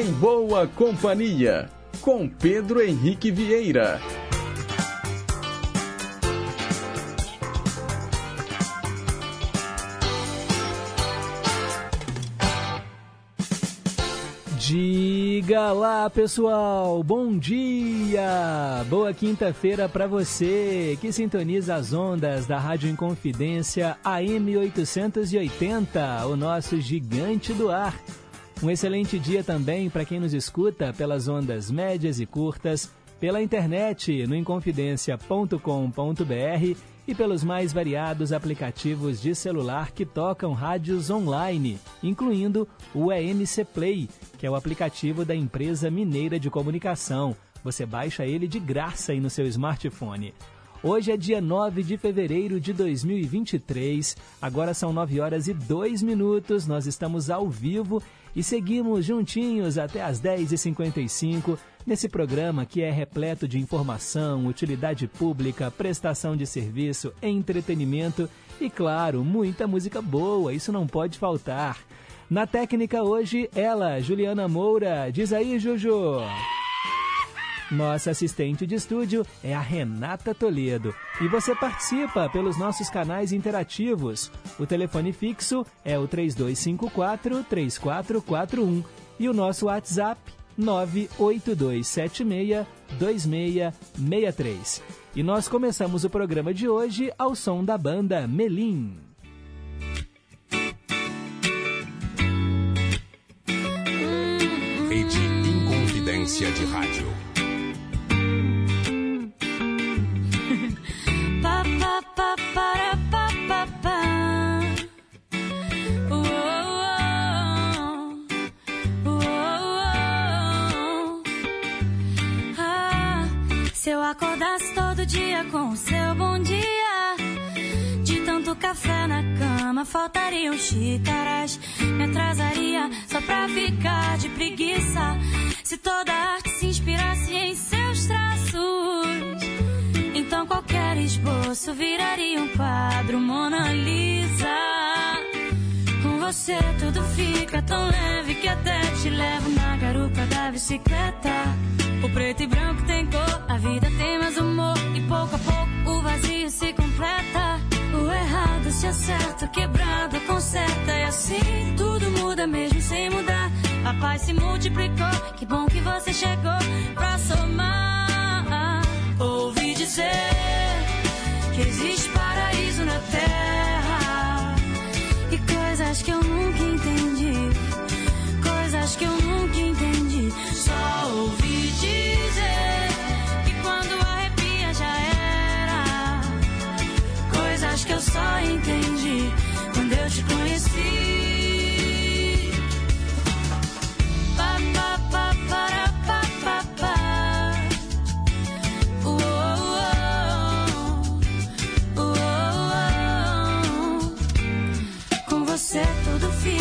Em Boa Companhia, com Pedro Henrique Vieira. Diga lá, pessoal. Bom dia. Boa quinta-feira para você que sintoniza as ondas da Rádio Inconfidência AM 880, o nosso gigante do ar. Um excelente dia também para quem nos escuta pelas ondas médias e curtas, pela internet no inconfidencia.com.br e pelos mais variados aplicativos de celular que tocam rádios online, incluindo o EMC Play, que é o aplicativo da empresa mineira de comunicação. Você baixa ele de graça aí no seu smartphone. Hoje é dia 9 de fevereiro de 2023, agora são 9 horas e 2 minutos, nós estamos ao vivo e seguimos juntinhos até as 10h55 nesse programa que é repleto de informação, utilidade pública, prestação de serviço, entretenimento e, claro, muita música boa, isso não pode faltar. Na técnica hoje, ela, Juliana Moura. Diz aí, Juju. Nossa assistente de estúdio é a Renata Toledo. E você participa pelos nossos canais interativos. O telefone fixo é o 3254-3441 e o nosso WhatsApp 982762663. E nós começamos o programa de hoje ao som da banda Melim. Rede Inconfidência de Rádio. Acordasse todo dia com o seu bom dia. De tanto café na cama, faltariam xícaras. Me atrasaria só pra ficar de preguiça. Se toda arte se inspirasse em seus traços, então qualquer esboço viraria um quadro Mona Lisa. Com você tudo fica tão leve que até te levo na garupa da bicicleta. O preto e branco tem cor, a vida tem mais humor. E pouco a pouco o vazio se completa. O errado se acerta, quebrado conserta. E assim tudo muda mesmo sem mudar. A paz se multiplicou, que bom que você chegou pra somar. Ouvi dizer que existe paraíso na terra. E coisas que eu nunca entendi. Coisas que eu nunca entendi. Só ouvi dizer que quando arrepia já era. Coisas que eu só entendi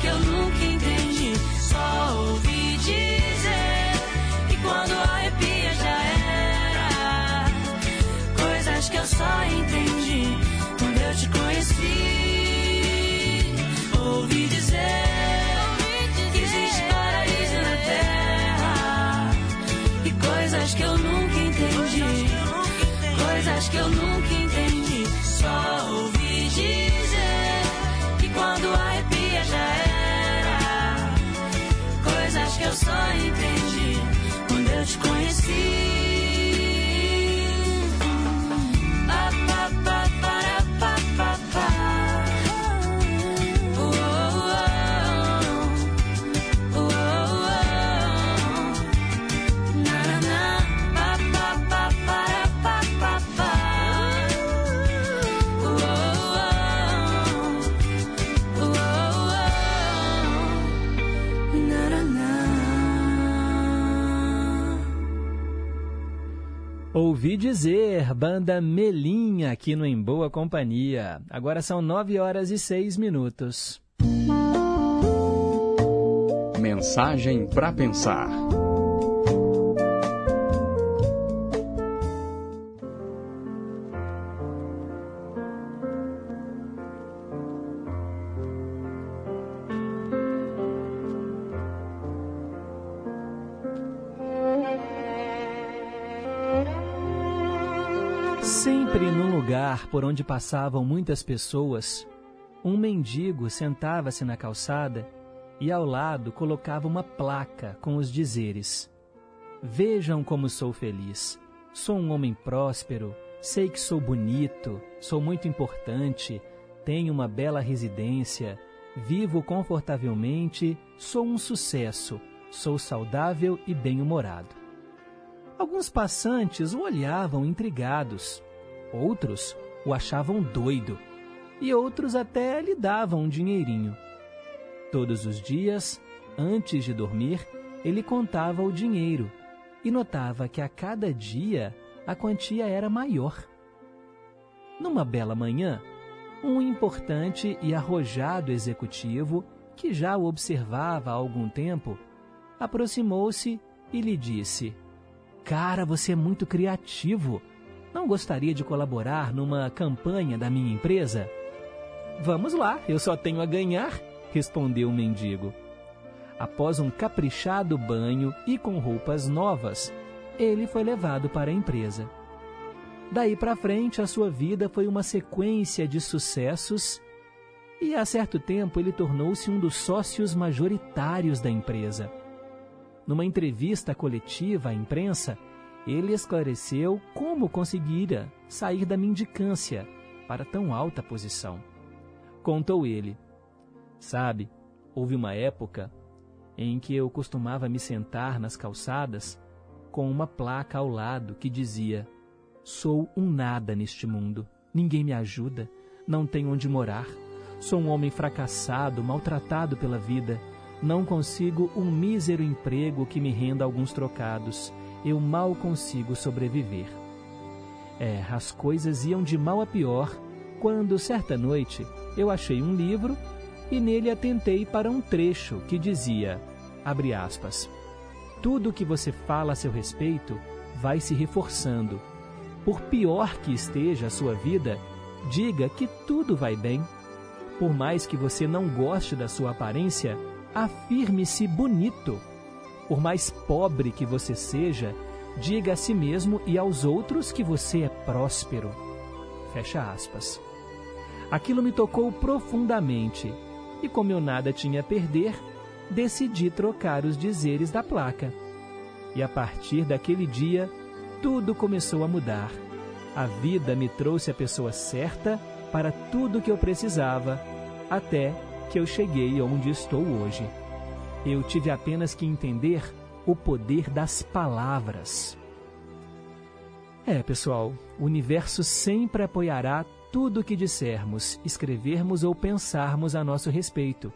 Que eu nunca entendi. Só ouvi dizer que quando arrepia já era. Coisas que eu só entendi quando eu te conheci. Ouvi dizer que existe paraíso na terra. E coisas que eu nunca entendi. Coisas que eu nunca te Ouvi dizer, banda Melinha aqui no Em Boa Companhia. Agora são nove horas e seis minutos. Mensagem para pensar. Lugar por onde passavam muitas pessoas, um mendigo sentava-se na calçada e ao lado colocava uma placa com os dizeres: Vejam como sou feliz. Sou um homem próspero, sei que sou bonito, sou muito importante, tenho uma bela residência, vivo confortavelmente, sou um sucesso, sou saudável e bem-humorado. Alguns passantes o olhavam intrigados, outros o achavam doido e outros até lhe davam um dinheirinho. Todos os dias, antes de dormir, ele contava o dinheiro e notava que a cada dia a quantia era maior. Numa bela manhã, um importante e arrojado executivo, que já o observava há algum tempo, aproximou-se e lhe disse: Cara, você é muito criativo. Não gostaria de colaborar numa campanha da minha empresa? Vamos lá, eu só tenho a ganhar, respondeu o mendigo. Após um caprichado banho e com roupas novas, ele foi levado para a empresa. Daí para frente, a sua vida foi uma sequência de sucessos e, a certo tempo, ele tornou-se um dos sócios majoritários da empresa. Numa entrevista coletiva à imprensa, ele esclareceu como conseguira sair da mendicância para tão alta posição. Contou ele: Sabe, houve uma época em que eu costumava me sentar nas calçadas com uma placa ao lado que dizia: Sou um nada neste mundo, ninguém me ajuda, não tenho onde morar, sou um homem fracassado, maltratado pela vida, não consigo um mísero emprego que me renda alguns trocados, eu mal consigo sobreviver. É, as coisas iam de mal a pior quando, certa noite, eu achei um livro e nele atentei para um trecho que dizia, abre aspas, tudo que você fala a seu respeito vai se reforçando. Por pior que esteja a sua vida, diga que tudo vai bem. Por mais que você não goste da sua aparência, afirme-se bonito. Por mais pobre que você seja, diga a si mesmo e aos outros que você é próspero. Fecha aspas. Aquilo me tocou profundamente e, como eu nada tinha a perder, decidi trocar os dizeres da placa. E a partir daquele dia, tudo começou a mudar. A vida me trouxe a pessoa certa para tudo que eu precisava, até que eu cheguei onde estou hoje. Eu tive apenas que entender o poder das palavras. É, pessoal, o universo sempre apoiará tudo o que dissermos, escrevermos ou pensarmos a nosso respeito,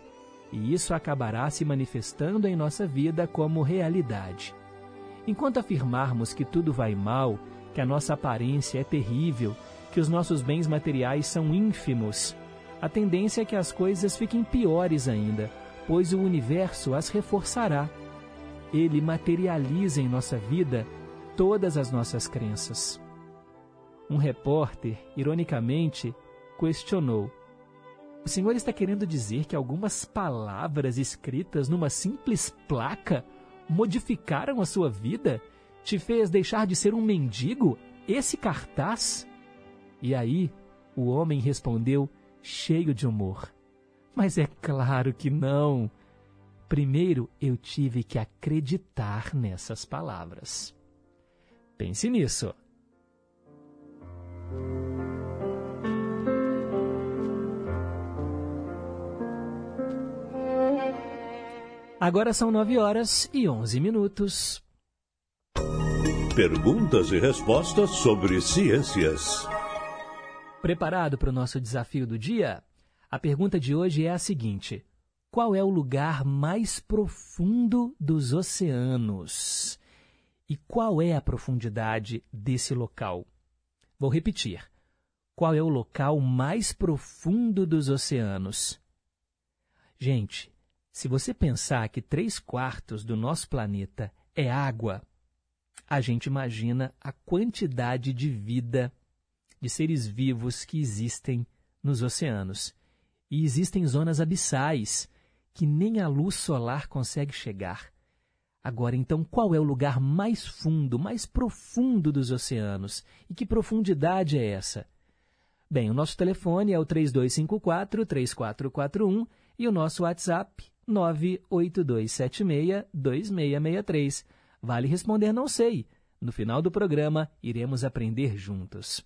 e isso acabará se manifestando em nossa vida como realidade. Enquanto afirmarmos que tudo vai mal, que a nossa aparência é terrível, que os nossos bens materiais são ínfimos, a tendência é que as coisas fiquem piores ainda, pois o universo as reforçará. Ele materializa em nossa vida todas as nossas crenças. Um repórter, ironicamente, questionou: O senhor está querendo dizer que algumas palavras escritas numa simples placa modificaram a sua vida? Te fez deixar de ser um mendigo? Esse cartaz? E aí, o homem respondeu, cheio de humor: Mas é claro que não. Primeiro eu tive que acreditar nessas palavras. Pense nisso. Agora são nove horas e onze minutos. Perguntas e respostas sobre ciências. Preparado para o nosso desafio do dia? A pergunta de hoje é a seguinte: Qual é o lugar mais profundo dos oceanos? E qual é a profundidade desse local? Vou repetir. Qual é o local mais profundo dos oceanos? Gente, se você pensar que três quartos do nosso planeta é água, a gente imagina a quantidade de vida, de seres vivos que existem nos oceanos. E existem zonas abissais que nem a luz solar consegue chegar. Agora, então, qual é o lugar mais fundo, mais profundo dos oceanos? E que profundidade é essa? Bem, o nosso telefone é o 3254-3441 e o nosso WhatsApp 98276-2663. Vale responder não sei. No final do programa, iremos aprender juntos.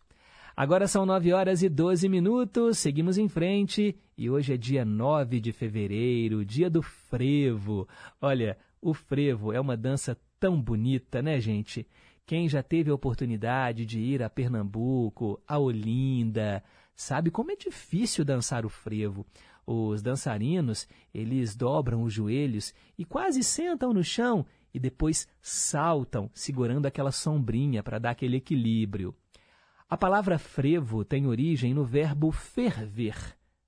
Agora são 9 horas e 12 minutos, seguimos em frente e hoje é dia 9 de fevereiro, dia do frevo. Olha, o frevo é uma dança tão bonita, né, gente? Quem já teve a oportunidade de ir a Pernambuco, a Olinda, sabe como é difícil dançar o frevo. Os dançarinos, eles dobram os joelhos e quase sentam no chão e depois saltam, segurando aquela sombrinha para dar aquele equilíbrio. A palavra frevo tem origem no verbo ferver,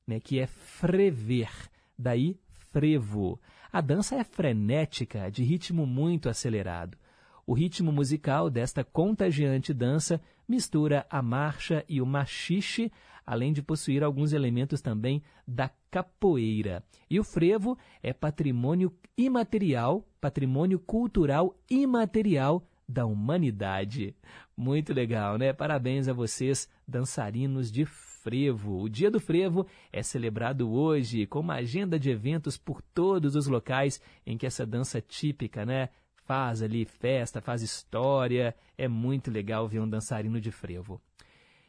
né, que é frever, daí frevo. A dança é frenética, de ritmo muito acelerado. O ritmo musical desta contagiante dança mistura a marcha e o machixe, além de possuir alguns elementos também da capoeira. E o frevo é patrimônio imaterial, patrimônio cultural imaterial da humanidade. Muito legal, né? Parabéns a vocês, dançarinos de frevo. O Dia do Frevo é celebrado hoje com uma agenda de eventos por todos os locais em que essa dança típica, né? Faz ali festa, faz história. É muito legal ver um dançarino de frevo.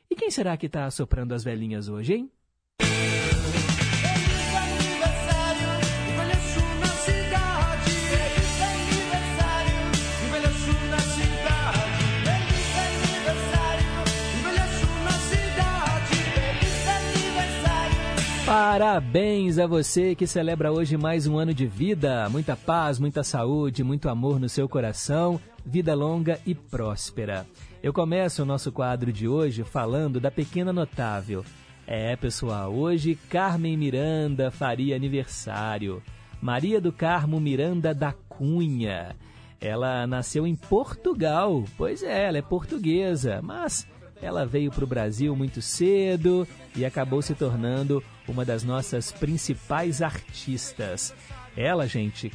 E quem será que está soprando as velhinhas hoje, hein? Parabéns a você que celebra hoje mais um ano de vida. Muita paz, muita saúde, muito amor no seu coração, vida longa e próspera. Eu começo o nosso quadro de hoje falando da pequena notável. É, pessoal, hoje Carmen Miranda faria aniversário. Maria do Carmo Miranda da Cunha. Ela nasceu em Portugal. Pois é, ela é portuguesa, mas ela veio para o Brasil muito cedo e acabou se tornando uma das nossas principais artistas. Ela, gente,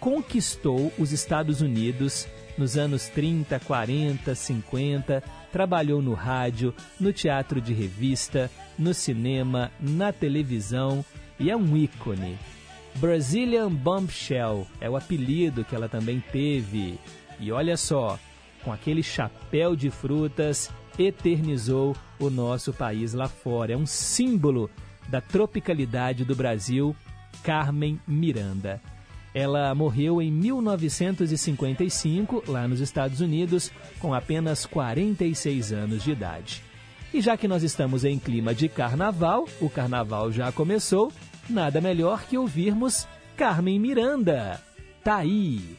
conquistou os Estados Unidos nos anos 30, 40, 50, trabalhou no rádio, no teatro de revista, no cinema, na televisão e é um ícone. Brazilian Bombshell é o apelido que ela também teve. E olha só, com aquele chapéu de frutas, eternizou o nosso país lá fora. É um símbolo da tropicalidade do Brasil, Carmen Miranda. Ela morreu em 1955, lá nos Estados Unidos, com apenas 46 anos de idade. E já que nós estamos em clima de carnaval, o carnaval já começou, nada melhor que ouvirmos Carmen Miranda. Tá aí!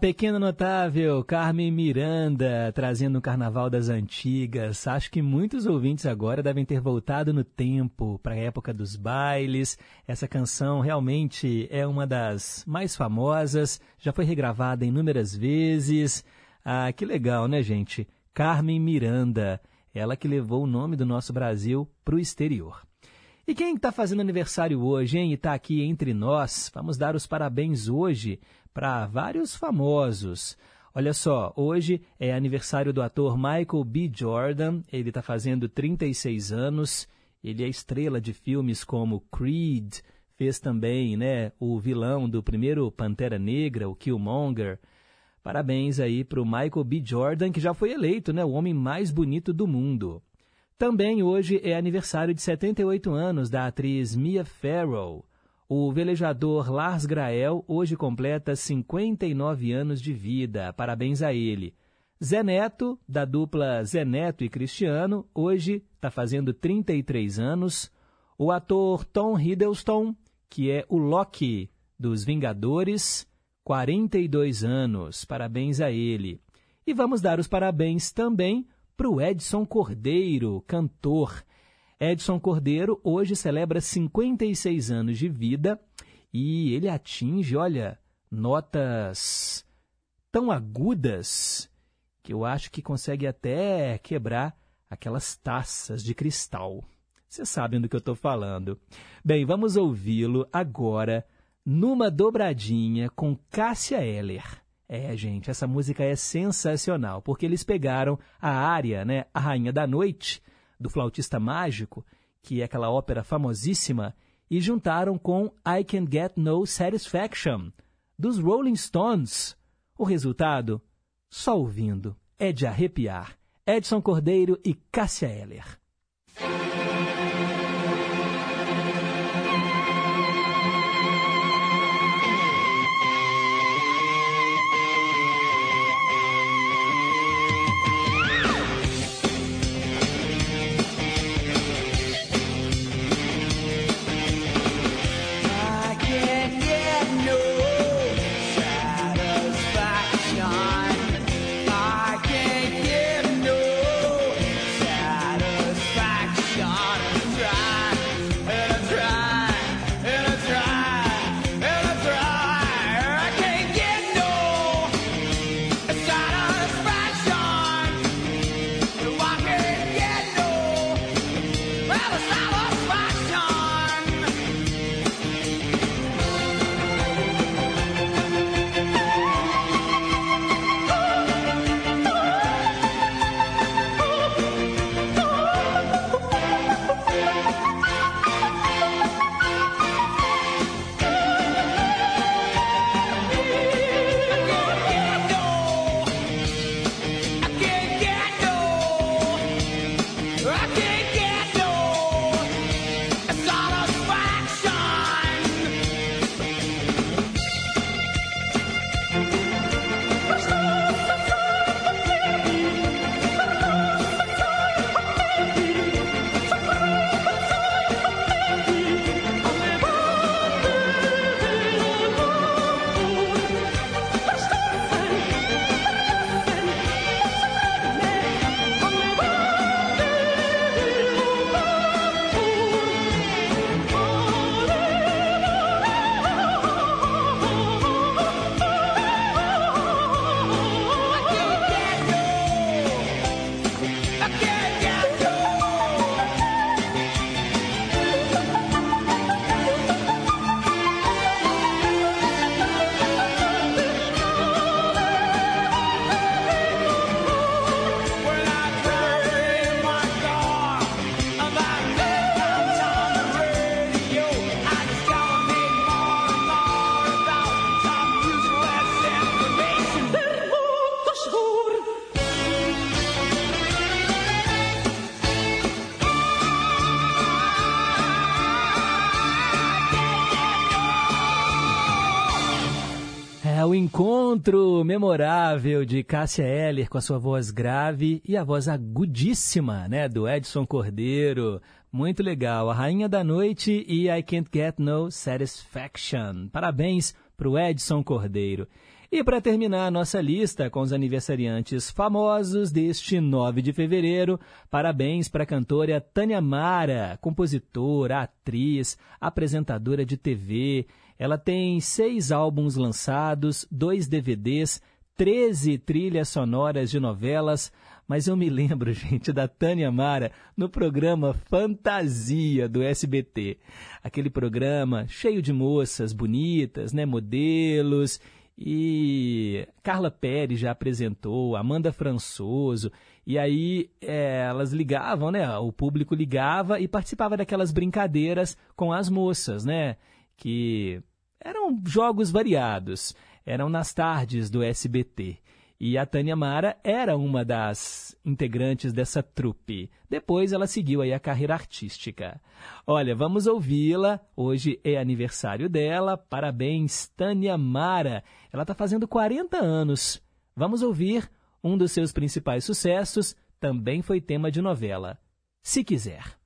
pequena notável Carmen Miranda, trazendo o Carnaval das Antigas. Acho que muitos ouvintes agora devem ter voltado no tempo, para a época dos bailes. Essa canção realmente é uma das mais famosas, já foi regravada inúmeras vezes. Ah, que legal, né, gente? Carmen Miranda, ela que levou o nome do nosso Brasil para o exterior. E quem está fazendo aniversário hoje, hein? E está aqui entre nós, vamos dar os parabéns hoje para vários famosos. Olha só, hoje é aniversário do ator Michael B. Jordan, ele está fazendo 36 anos, ele é estrela de filmes como Creed, fez também né, o vilão do primeiro Pantera Negra, o Killmonger. Parabéns aí para o Michael B. Jordan, que já foi eleito né, o homem mais bonito do mundo. Também hoje é aniversário de 78 anos da atriz Mia Farrow. O velejador Lars Grael hoje completa 59 anos de vida. Parabéns a ele. Zé Neto, da dupla Zé Neto e Cristiano, hoje está fazendo 33 anos. O ator Tom Hiddleston, que é o Loki dos Vingadores, 42 anos. Parabéns a ele. E vamos dar os parabéns também para o Edson Cordeiro, cantor. Edson Cordeiro hoje celebra 56 anos de vida e ele atinge, olha, notas tão agudas que eu acho que consegue até quebrar aquelas taças de cristal. Vocês sabem do que eu estou falando. Bem, vamos ouvi-lo agora numa dobradinha com Cássia Eller. É, gente, essa música é sensacional, porque eles pegaram a área, né, a Rainha da Noite, do Flautista Mágico, que é aquela ópera famosíssima, e juntaram com I Can Get No Satisfaction, dos Rolling Stones. O resultado? Só ouvindo. É de arrepiar. Edson Cordeiro e Cássia Eller. É o encontro memorável de Cássia Eller com a sua voz grave e a voz agudíssima, né, do Edson Cordeiro. Muito legal. A Rainha da Noite e I Can't Get No Satisfaction. Parabéns para o Edson Cordeiro. E para terminar a nossa lista com os aniversariantes famosos deste 9 de fevereiro, parabéns para a cantora Tânia Mara, compositora, atriz, apresentadora de TV ela tem seis álbuns lançados, dois DVDs, 13 trilhas sonoras de novelas, mas eu me lembro, gente, da Tânia Mara no programa Fantasia do SBT. Aquele programa cheio de moças bonitas, né, modelos, e Carla Pérez já apresentou, Amanda Françoso, e aí é, elas ligavam, né, o público ligava e participava daquelas brincadeiras com as moças, né, que eram jogos variados, eram nas tardes do SBT. E a Tânia Mara era uma das integrantes dessa trupe. Depois ela seguiu aí a carreira artística. Olha, vamos ouvi-la. Hoje é aniversário dela. Parabéns, Tânia Mara. Ela está fazendo 40 anos. Vamos ouvir um dos seus principais sucessos. Também foi tema de novela. Se quiser.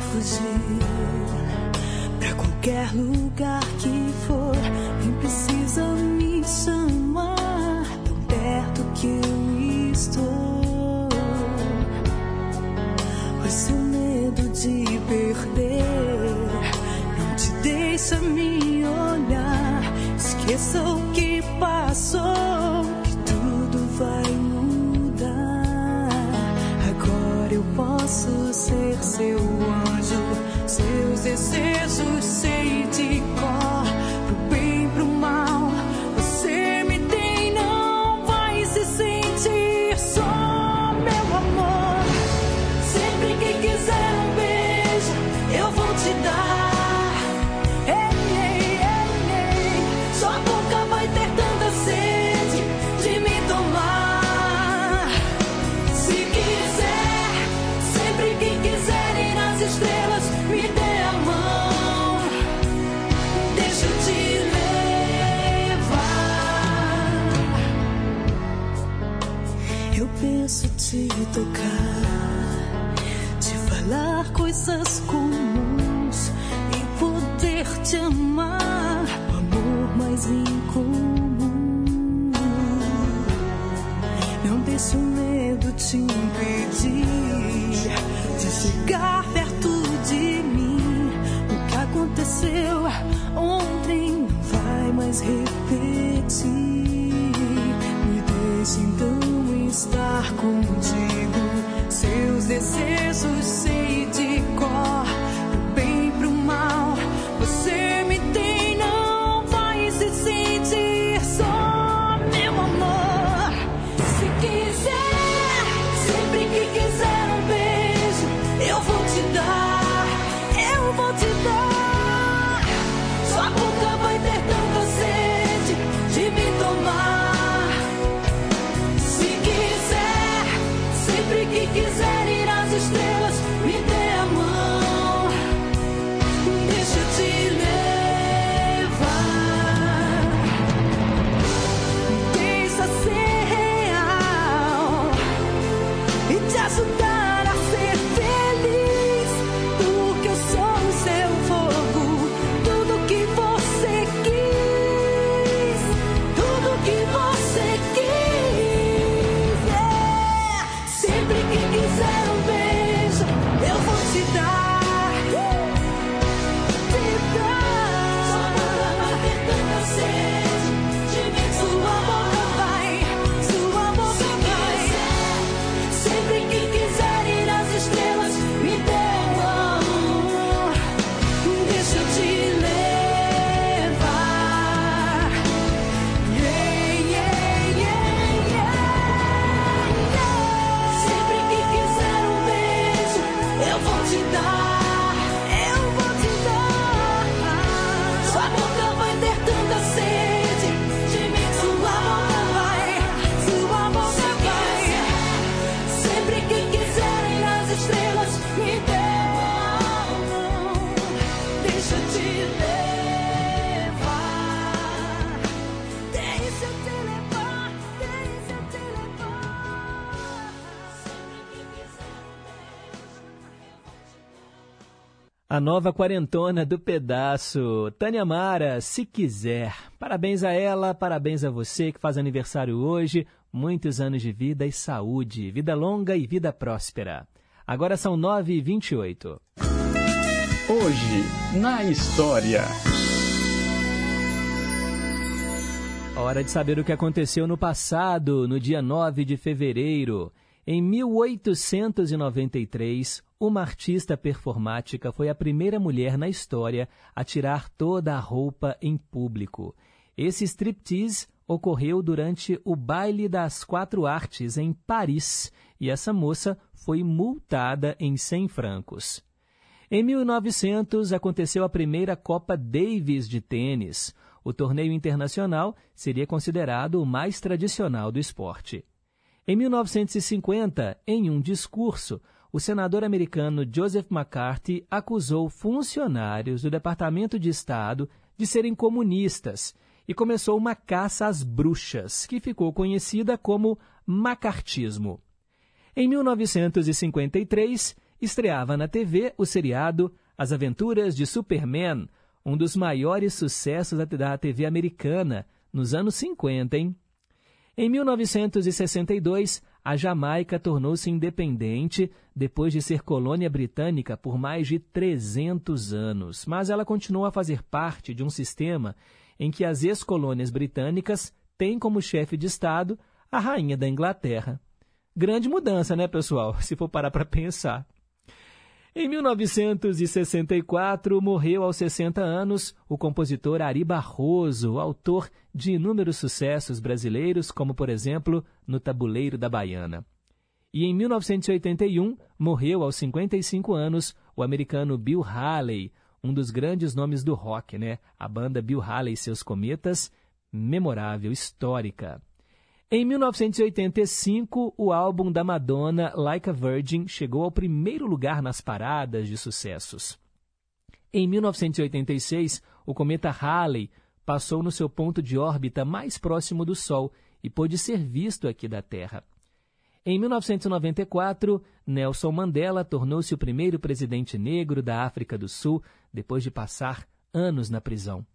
Fugir pra qualquer lugar que for, nem precisa me chamar tão perto que eu estou. Pois seu medo de perder não te deixa me olhar. Esqueça o que passou, que tudo vai eu posso ser seu tocar, te falar coisas comuns e poder te amar, o amor mais incomum. Não deixe o medo te impedir de chegar perto de mim. O que aconteceu ontem não vai mais repetir. Me deixe então estar contigo. Seus desejos sei A nova quarentona do pedaço. Tânia Mara, se quiser. Parabéns a ela, parabéns a você que faz aniversário hoje. Muitos anos de vida e saúde. Vida longa e vida próspera. Agora são 9h28. Hoje, na história. Hora de saber o que aconteceu no passado, no dia 9 de fevereiro. Em 1893, uma artista performática foi a primeira mulher na história a tirar toda a roupa em público. Esse striptease ocorreu durante o Baile das Quatro Artes em Paris e essa moça foi multada em 100 francos. Em 1900 aconteceu a primeira Copa Davis de tênis. O torneio internacional seria considerado o mais tradicional do esporte. Em 1950, em um discurso, o senador americano Joseph McCarthy acusou funcionários do Departamento de Estado de serem comunistas e começou uma caça às bruxas, que ficou conhecida como macartismo. Em 1953, estreava na TV o seriado As Aventuras de Superman, um dos maiores sucessos da TV americana nos anos 50, hein? Em 1962, a Jamaica tornou-se independente depois de ser colônia britânica por mais de 300 anos, mas ela continuou a fazer parte de um sistema em que as ex-colônias britânicas têm como chefe de Estado a rainha da Inglaterra. Grande mudança, né, pessoal? Se for parar para pensar. Em 1964, morreu aos 60 anos o compositor Ari Barroso, autor de inúmeros sucessos brasileiros, como, por exemplo, No Tabuleiro da Baiana. E em 1981, morreu aos 55 anos o americano Bill Haley, um dos grandes nomes do rock, né? A banda Bill Haley e seus Cometas, memorável, histórica. Em 1985, o álbum da Madonna, Like a Virgin, chegou ao primeiro lugar nas paradas de sucessos. Em 1986, o cometa Halley passou no seu ponto de órbita mais próximo do Sol e pôde ser visto aqui da Terra. Em 1994, Nelson Mandela tornou-se o primeiro presidente negro da África do Sul, depois de passar anos na prisão.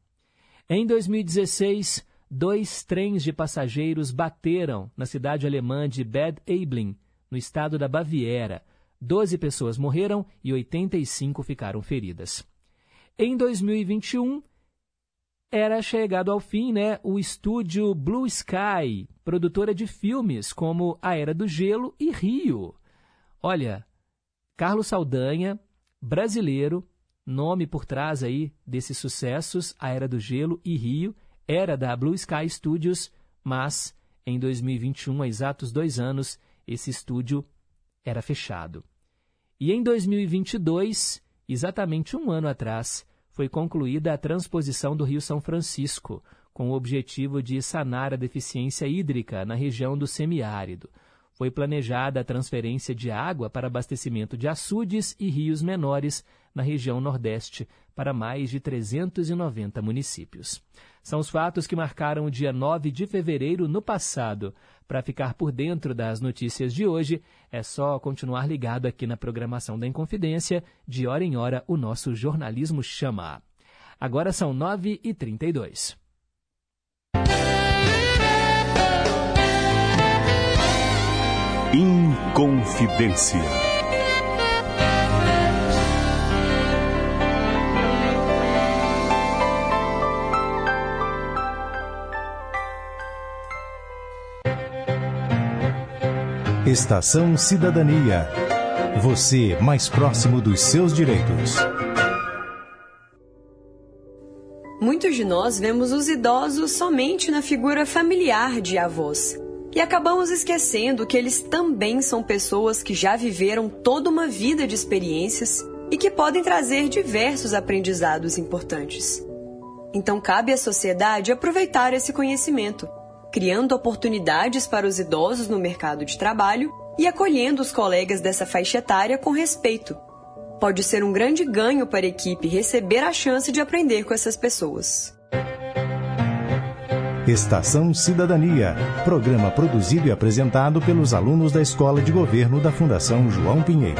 Em 2016, dois trens de passageiros bateram na cidade alemã de Bad Aibling, no estado da Baviera. Doze pessoas morreram e 85 ficaram feridas. Em 2021, era chegado ao fim né, o estúdio Blue Sky, produtora de filmes como A Era do Gelo e Rio. Olha, Carlos Saldanha, brasileiro, nome por trás aí desses sucessos, A Era do Gelo e Rio, era da Blue Sky Studios, mas em 2021, há exatos dois anos, esse estúdio era fechado. E em 2022, exatamente um ano atrás, foi concluída a transposição do Rio São Francisco, com o objetivo de sanar a deficiência hídrica na região do semiárido. Foi planejada a transferência de água para abastecimento de açudes e rios menores na região Nordeste para mais de 390 municípios. São os fatos que marcaram o dia 9 de fevereiro no passado. Para ficar por dentro das notícias de hoje, é só continuar ligado aqui na programação da Inconfidência. De hora em hora, o nosso jornalismo chama. Agora são 9h32. Inconfidência. Estação Cidadania. Você mais próximo dos seus direitos. Muitos de nós vemos os idosos somente na figura familiar de avós. E acabamos esquecendo que eles também são pessoas que já viveram toda uma vida de experiências e que podem trazer diversos aprendizados importantes. Então, cabe à sociedade aproveitar esse conhecimento criando oportunidades para os idosos no mercado de trabalho e acolhendo os colegas dessa faixa etária com respeito. Pode ser um grande ganho para a equipe receber a chance de aprender com essas pessoas. Estação Cidadania, programa produzido e apresentado pelos alunos da Escola de Governo da Fundação João Pinheiro.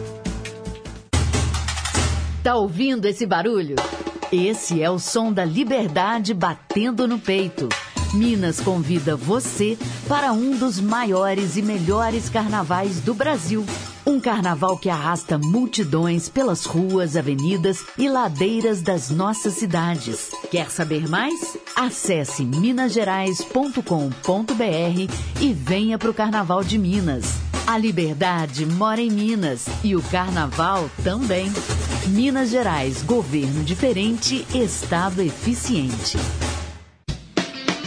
Tá ouvindo esse barulho? Esse é o som da liberdade batendo no peito. Minas convida você para um dos maiores e melhores carnavais do Brasil. Um carnaval que arrasta multidões pelas ruas, avenidas e ladeiras das nossas cidades. Quer saber mais? Acesse minasgerais.com.br e venha para o Carnaval de Minas. A liberdade mora em Minas e o carnaval também. Minas Gerais, governo diferente, estado eficiente.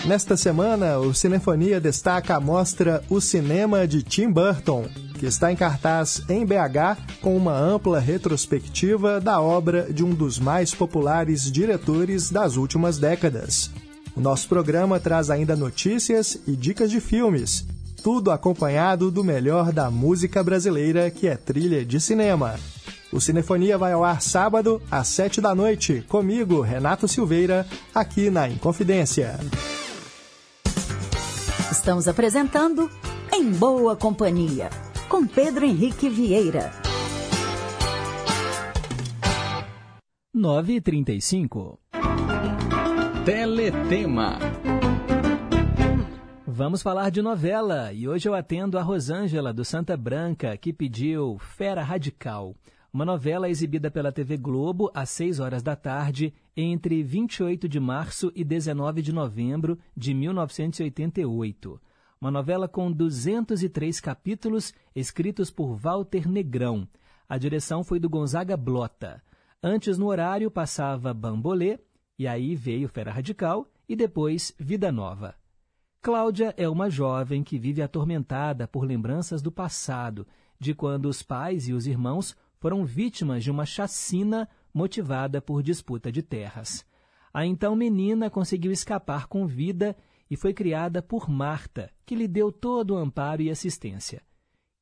Nesta semana, o Cinefonia destaca a mostra O Cinema de Tim Burton, que está em cartaz em BH com uma ampla retrospectiva da obra de um dos mais populares diretores das últimas décadas. O nosso programa traz ainda notícias e dicas de filmes, tudo acompanhado do melhor da música brasileira, que é trilha de cinema. O Cinefonia vai ao ar sábado, às sete da noite, comigo, Renato Silveira, aqui na Inconfidência. Estamos apresentando Em Boa Companhia, com Pedro Henrique Vieira. 9h35 Teletema Vamos falar de novela e hoje eu atendo a Rosângela do Santa Branca que pediu Fera Radical, uma novela exibida pela TV Globo às 6 horas da tarde entre 28 de março e 19 de novembro de 1988. Uma novela com 203 capítulos escritos por Walter Negrão. A direção foi do Gonzaga Blota. Antes no horário passava Bambolê, e aí veio Fera Radical e depois Vida Nova. Cláudia é uma jovem que vive atormentada por lembranças do passado, de quando os pais e os irmãos foram vítimas de uma chacina motivada por disputa de terras. A então menina conseguiu escapar com vida e foi criada por Marta, que lhe deu todo o amparo e assistência.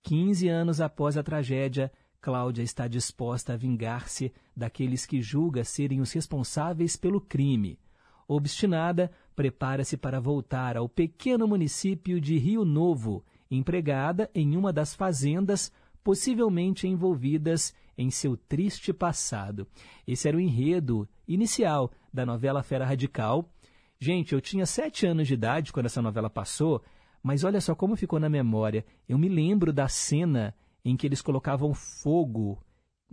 Quinze anos após a tragédia, Cláudia está disposta a vingar-se daqueles que julga serem os responsáveis pelo crime. Obstinada, prepara-se para voltar ao pequeno município de Rio Novo, empregada em uma das fazendas possivelmente envolvidas em seu triste passado. Esse era o enredo inicial da novela Fera Radical. Gente, eu tinha sete anos de idade quando essa novela passou, mas olha só como ficou na memória. Eu me lembro da cena em que eles colocavam fogo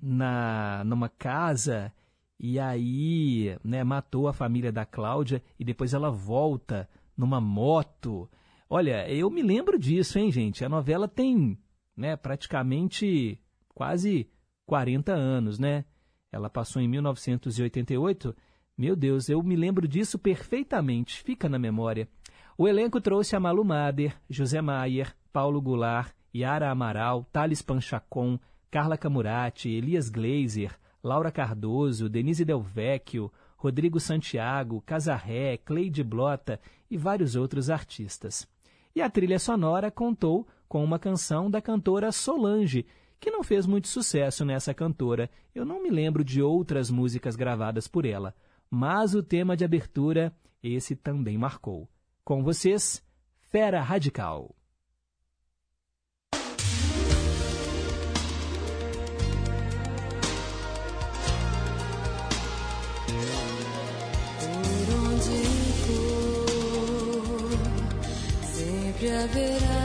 na numa casa e aí, né, matou a família da Cláudia e depois ela volta numa moto. Olha, eu me lembro disso, hein, gente? A novela tem, né, praticamente quase 40 anos, né? Ela passou em 1988. Meu Deus, eu me lembro disso perfeitamente, fica na memória. O elenco trouxe a Malu Mader, José Maier, Paulo Goulart, Yara Amaral, Thales Panchacon, Carla Camurati, Elias Glazer, Laura Cardoso, Denise Del Vecchio, Rodrigo Santiago, Casarré, Cleide Blota e vários outros artistas. E a trilha sonora contou com uma canção da cantora Solange, que não fez muito sucesso nessa cantora. Eu não me lembro de outras músicas gravadas por ela, mas o tema de abertura, esse também marcou. Com vocês, Fera Radical. Sempre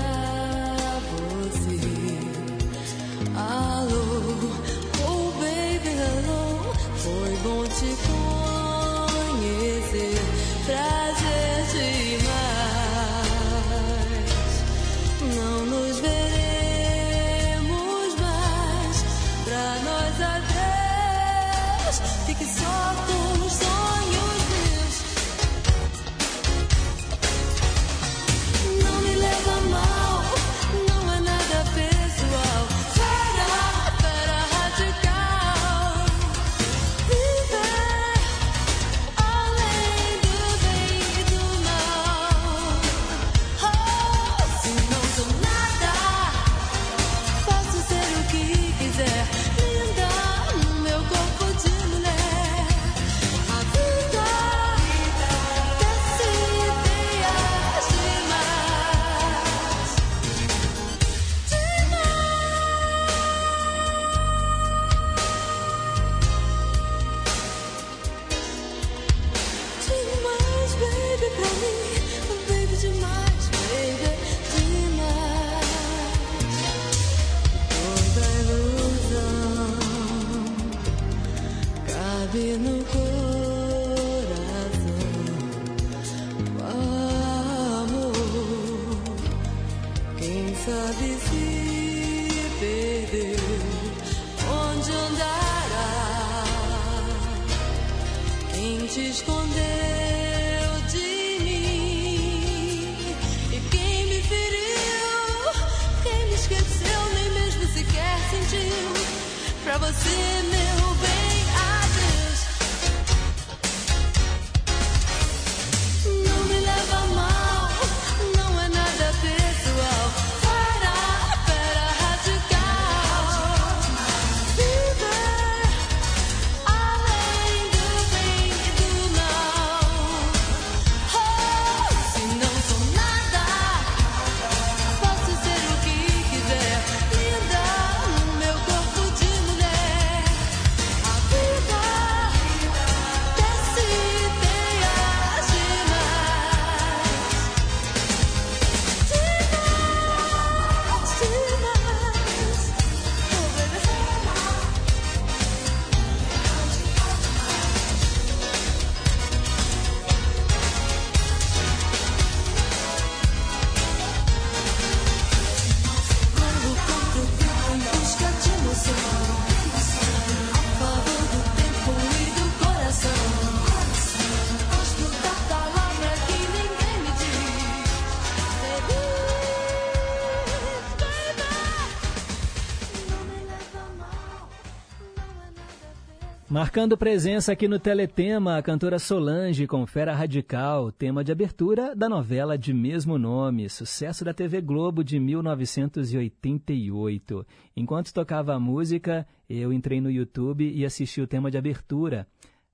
Marcando presença aqui no Teletema, a cantora Solange com Fera Radical, tema de abertura da novela de mesmo nome, sucesso da TV Globo de 1988. Enquanto tocava a música, eu entrei no YouTube e assisti o tema de abertura.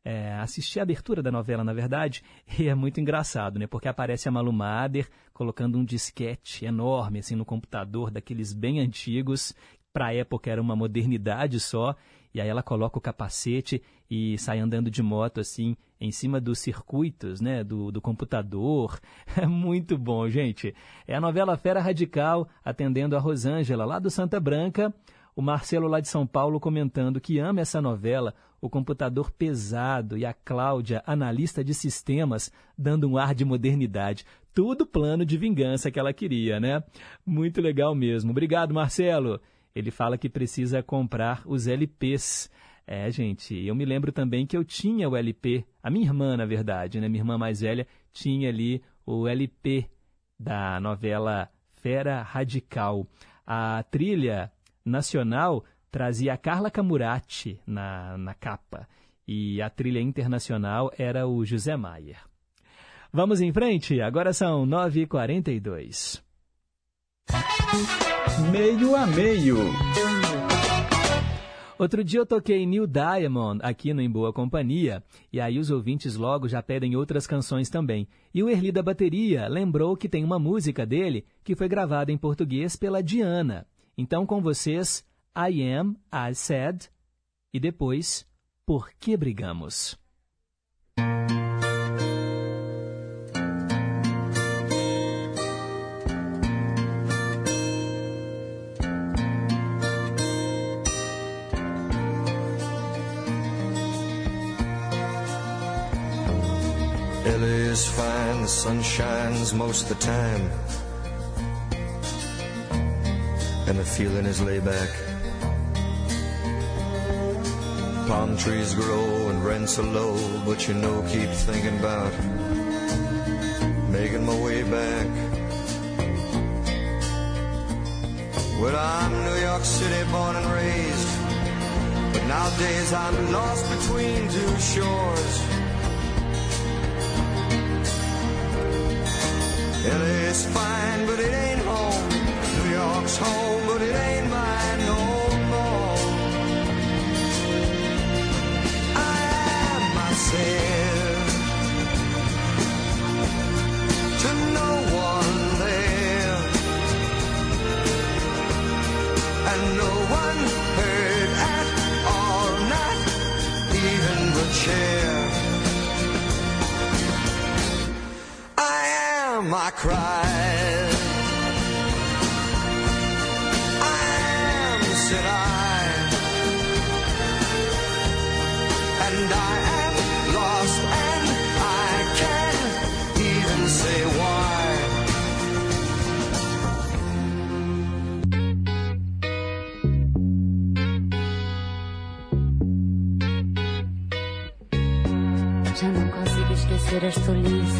É, assisti a abertura da novela, na verdade, e é muito engraçado, né? Porque aparece a Malu Mader colocando um disquete enorme assim no computador, daqueles bem antigos, para a época era uma modernidade só, e aí ela coloca o capacete e sai andando de moto assim em cima dos circuitos, né, do, do computador. É muito bom, gente. É a novela Fera Radical atendendo a Rosângela lá do Santa Branca. O Marcelo lá de São Paulo comentando que ama essa novela, o computador pesado e a Cláudia, analista de sistemas, dando um ar de modernidade. Tudo plano de vingança que ela queria, né? Muito legal mesmo. Obrigado, Marcelo. Ele fala que precisa comprar os LPs. É, gente, eu me lembro também que eu tinha o LP, a minha irmã, na verdade, né? Minha irmã mais velha tinha ali o LP da novela Fera Radical. A trilha nacional trazia a Carla Camurati na, na capa e a trilha internacional era o José Maier. Vamos em frente? Agora são 9h42. Meio a meio. Outro dia eu toquei New Diamond aqui no Em Boa Companhia, e aí os ouvintes logo já pedem outras canções também. E o Erli da Bateria lembrou que tem uma música dele que foi gravada em português pela Diana. Então com vocês, I Am, I Said, e depois, Por que Brigamos? Is fine, the sun shines most the time. And the feeling is laid back. Palm trees grow and rents are low, but you know, keep thinking about making my way back. Well, I'm New York City born and raised, but nowadays I'm lost between two shores. LA's fine, but it ain't home. New York's home, but it ain't cried. I am, said I, and I am lost, and I can't even say why. Já não consigo esquecer as tolices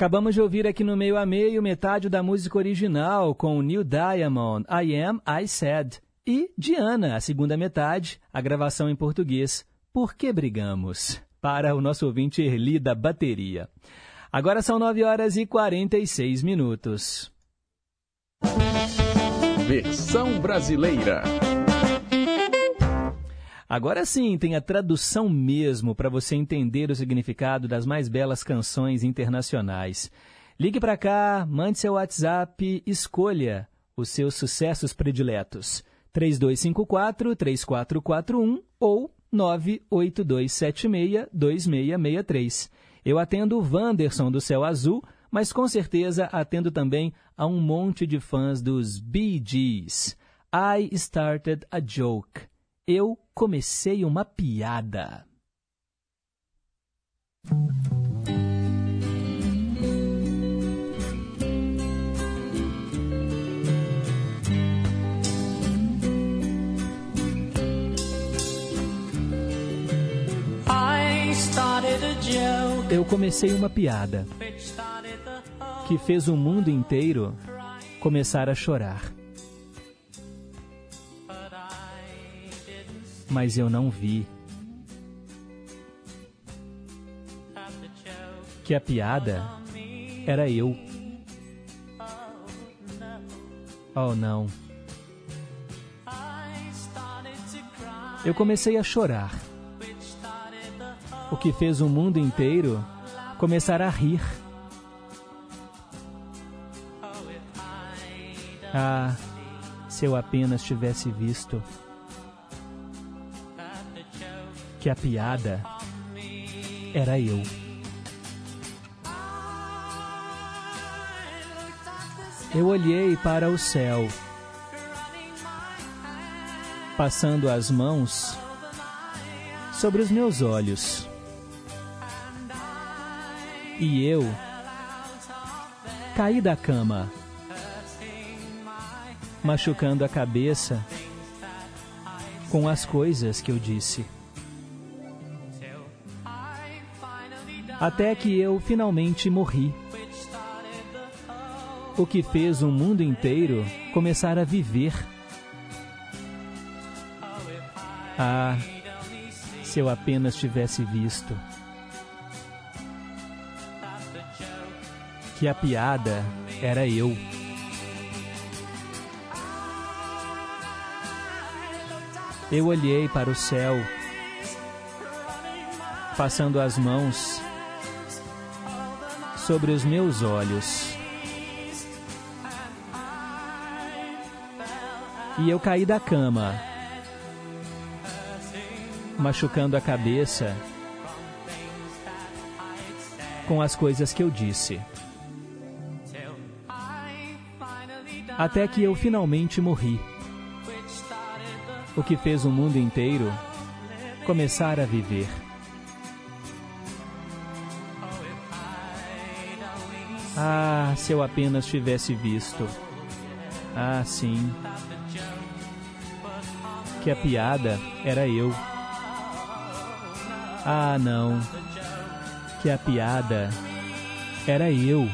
Acabamos de ouvir aqui no meio a meio metade da música original com Neil Diamond, I Am, I Said. E Diana, a segunda metade, a gravação em português, Por que Brigamos? Para o nosso ouvinte Erli da bateria. Agora são 9 horas e 46 minutos. Versão brasileira. Agora sim, tem a tradução mesmo para você entender o significado das mais belas canções internacionais. Ligue para cá, mande seu WhatsApp, escolha os seus sucessos prediletos. 3254-3441 ou 98276-2663. Eu atendo o Wanderson do Céu Azul, mas com certeza atendo também a um monte de fãs dos Bee Gees. I started a joke. Eu comecei uma piada. Eu comecei uma piada que fez o mundo inteiro começar a chorar. Mas eu não vi que a piada era eu. Oh, não. Eu comecei a chorar, o que fez o mundo inteiro começar a rir. Ah, se eu apenas tivesse visto que a piada era eu. Eu olhei para o céu, passando as mãos sobre os meus olhos. E eu caí da cama, machucando a cabeça com as coisas que eu disse. Até que eu finalmente morri. O que fez o mundo inteiro começar a viver. Ah, se eu apenas tivesse visto que a piada era eu. Eu olhei para o céu, passando as mãos sobre os meus olhos. E eu caí da cama, machucando a cabeça com as coisas que eu disse. Até que eu finalmente morri. O que fez o mundo inteiro começar a viver. Ah, se eu apenas tivesse visto Ah, sim. Que a piada era eu. Ah, não. Que a piada era eu.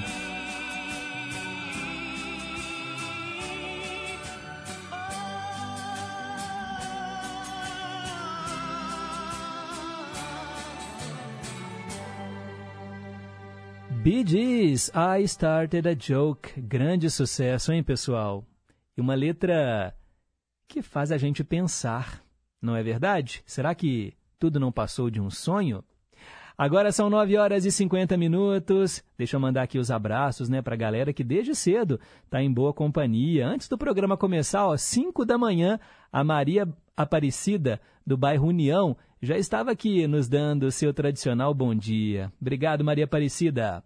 I Started a Joke. Grande sucesso, hein, pessoal? E uma letra que faz a gente pensar, não é verdade? Será que tudo não passou de um sonho? Agora são 9 horas e 50 minutos. Deixa eu mandar aqui os abraços, né, pra galera que desde cedo tá em boa companhia. Antes do programa começar, ó, 5 da manhã, a Maria Aparecida, do bairro União, já estava aqui nos dando seu tradicional bom dia. Obrigado, Maria Aparecida.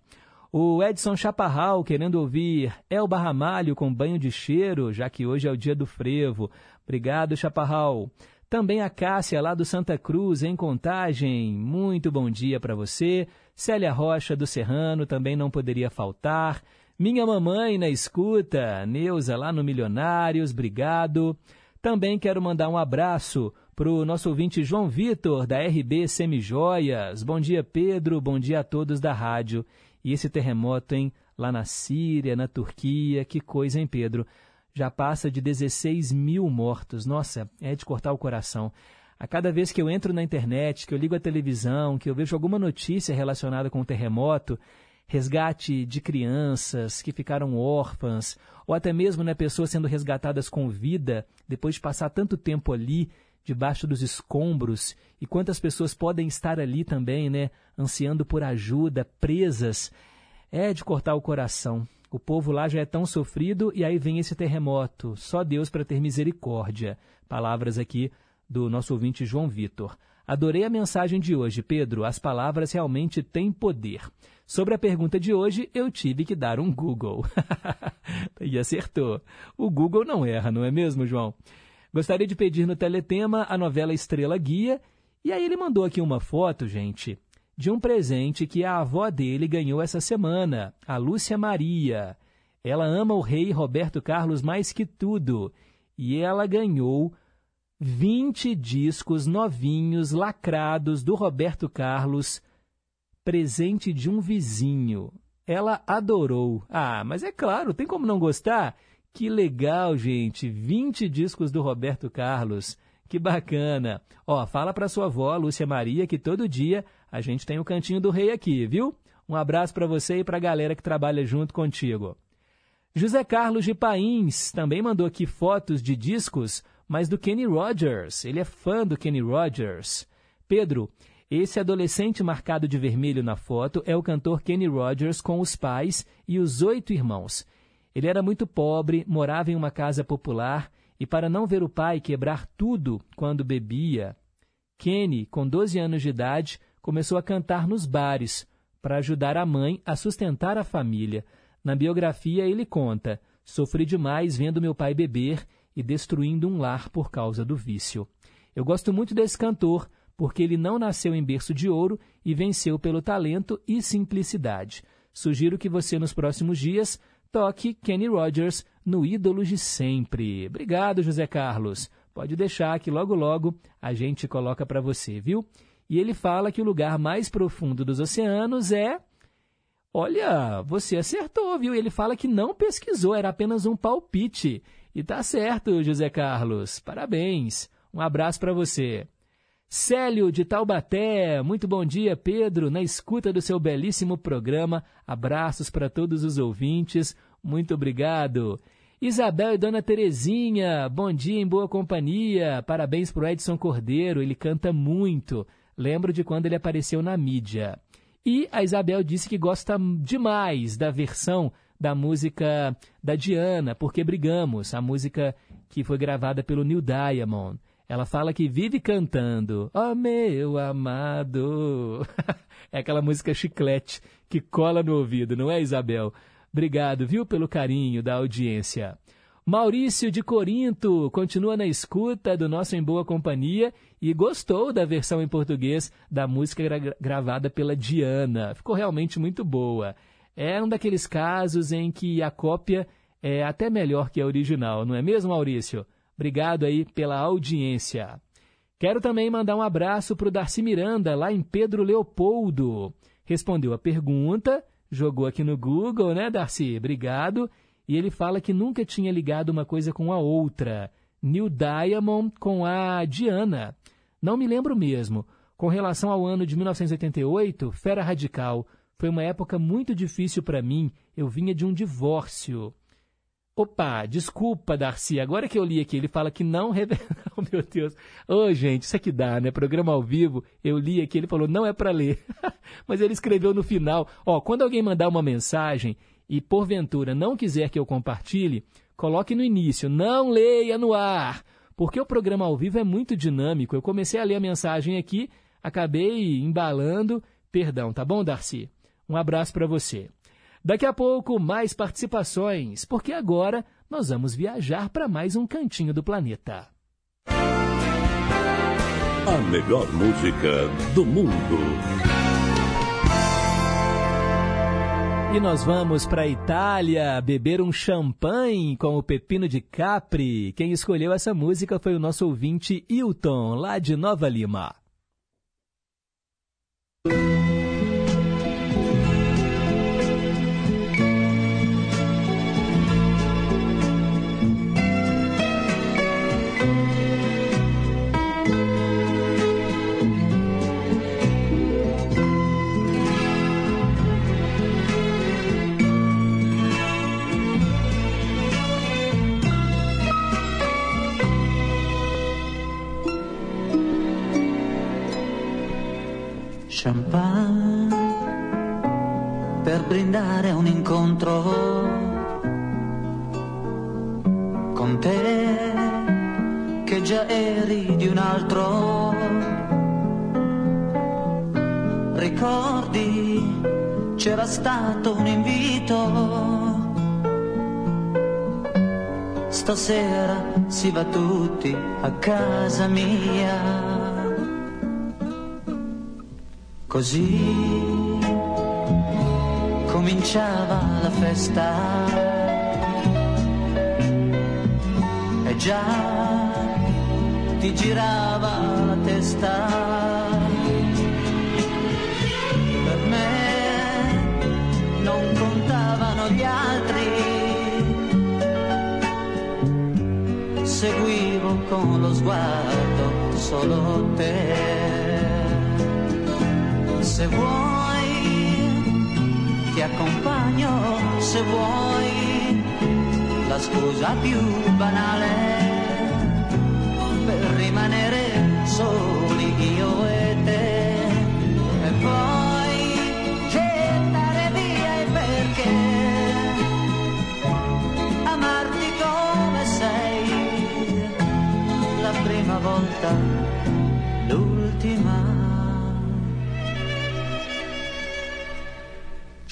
O Edson Chaparral querendo ouvir Elba Ramalho com banho de cheiro, já que hoje é o dia do frevo. Obrigado, Chaparral. Também a Cássia, lá do Santa Cruz, em Contagem. Muito bom dia para você. Célia Rocha, do Serrano, também não poderia faltar. Minha mamãe na escuta. Neuza, lá no Milionários, obrigado. Também quero mandar um abraço para o nosso ouvinte João Vitor, da RB Semijoias. Bom dia, Pedro. Bom dia a todos da rádio. E esse terremoto, hein? Lá na Síria, na Turquia, que coisa, hein, Pedro? Já passa de 16 mil mortos. Nossa, é de cortar o coração. A cada vez que eu entro na internet, que eu ligo a televisão, que eu vejo alguma notícia relacionada com o terremoto, resgate de crianças que ficaram órfãs, ou até mesmo né, pessoas sendo resgatadas com vida depois de passar tanto tempo ali, debaixo dos escombros, e quantas pessoas podem estar ali também, né, ansiando por ajuda, presas, é de cortar o coração. O povo lá já é tão sofrido e aí vem esse terremoto. Só Deus para ter misericórdia. Palavras aqui do nosso ouvinte João Vitor. Adorei a mensagem de hoje, Pedro. As palavras realmente têm poder. Sobre a pergunta de hoje, eu tive que dar um Google. e acertou. O Google não erra, não é mesmo, João? Gostaria de pedir no Teletema a novela Estrela Guia. E aí ele mandou aqui uma foto, gente, de um presente que a avó dele ganhou essa semana, a Lúcia Maria. Ela ama o rei Roberto Carlos mais que tudo. E ela ganhou 20 discos novinhos, lacrados, do Roberto Carlos, presente de um vizinho. Ela adorou. Ah, mas é claro, tem como não gostar? Que legal, gente! 20 discos do Roberto Carlos. Que bacana! Ó, fala para sua avó, Lúcia Maria, que todo dia a gente tem o Cantinho do Rei aqui, viu? Um abraço para você e para a galera que trabalha junto contigo. José Carlos de Pains também mandou aqui fotos de discos, mas do Kenny Rogers. Ele é fã do Kenny Rogers. Pedro, esse adolescente marcado de vermelho na foto é o cantor Kenny Rogers com os pais e os oito irmãos. Ele era muito pobre, morava em uma casa popular e, para não ver o pai quebrar tudo quando bebia, Kenny, com 12 anos de idade, começou a cantar nos bares para ajudar a mãe a sustentar a família. Na biografia, ele conta: Sofri demais vendo meu pai beber e destruindo um lar por causa do vício. Eu gosto muito desse cantor porque ele não nasceu em berço de ouro e venceu pelo talento e simplicidade. Sugiro que você, nos próximos dias, toque Kenny Rogers no Ídolos de Sempre. Obrigado, José Carlos. Pode deixar que logo logo a gente coloca para você, viu? E ele fala que o lugar mais profundo dos oceanos é. Olha, você acertou, viu? Ele fala que não pesquisou, era apenas um palpite. E tá certo, José Carlos. Parabéns. Um abraço para você. Célio de Taubaté, muito bom dia, Pedro, na escuta do seu belíssimo programa. Abraços para todos os ouvintes. Muito obrigado. Isabel e Dona Terezinha, bom dia em boa companhia. Parabéns para o Edson Cordeiro, ele canta muito. Lembro de quando ele apareceu na mídia. E a Isabel disse que gosta demais da versão da música da Diana, Porque Brigamos, a música que foi gravada pelo Neil Diamond. Ela fala que vive cantando, ó oh, meu amado. é aquela música chiclete que cola no ouvido, não é, Isabel? Obrigado, viu, pelo carinho da audiência. Maurício de Corinto continua na escuta do nosso Em Boa Companhia e gostou da versão em português da música gra gravada pela Diana. Ficou realmente muito boa. É um daqueles casos em que a cópia é até melhor que a original, não é mesmo, Maurício? Obrigado aí pela audiência. Quero também mandar um abraço para o Darcy Miranda, lá em Pedro Leopoldo. Respondeu a pergunta, jogou aqui no Google, né, Darcy? Obrigado. E ele fala que nunca tinha ligado uma coisa com a outra. New Diamond com a Diana. Não me lembro mesmo. Com relação ao ano de 1988, Fera Radical. Foi uma época muito difícil para mim. Eu vinha de um divórcio. Opa, desculpa, Darcy. Agora que eu li aqui, ele fala que não revela. Oh, meu Deus. Ô, oh, gente, isso aqui dá, né? Programa ao vivo. Eu li aqui, ele falou, não é para ler. Mas ele escreveu no final. Ó, oh, quando alguém mandar uma mensagem e porventura não quiser que eu compartilhe, coloque no início, não leia no ar. Porque o programa ao vivo é muito dinâmico. Eu comecei a ler a mensagem aqui, acabei embalando. Perdão, tá bom, Darcy? Um abraço para você. Daqui a pouco, mais participações, porque agora nós vamos viajar para mais um cantinho do planeta. A melhor música do mundo. E nós vamos para a Itália beber um champanhe com o Pepino de Capri. Quem escolheu essa música foi o nosso ouvinte Hilton, lá de Nova Lima. Champagne per brindare un incontro con te che già eri di un altro. Ricordi, c'era stato un invito. Stasera si va tutti a casa mia. Così cominciava la festa. E già ti girava la testa. Per me non contavano gli altri, seguivo con lo sguardo solo te se vuoi ti accompagno, se vuoi. La scusa più banale per rimanere soli io e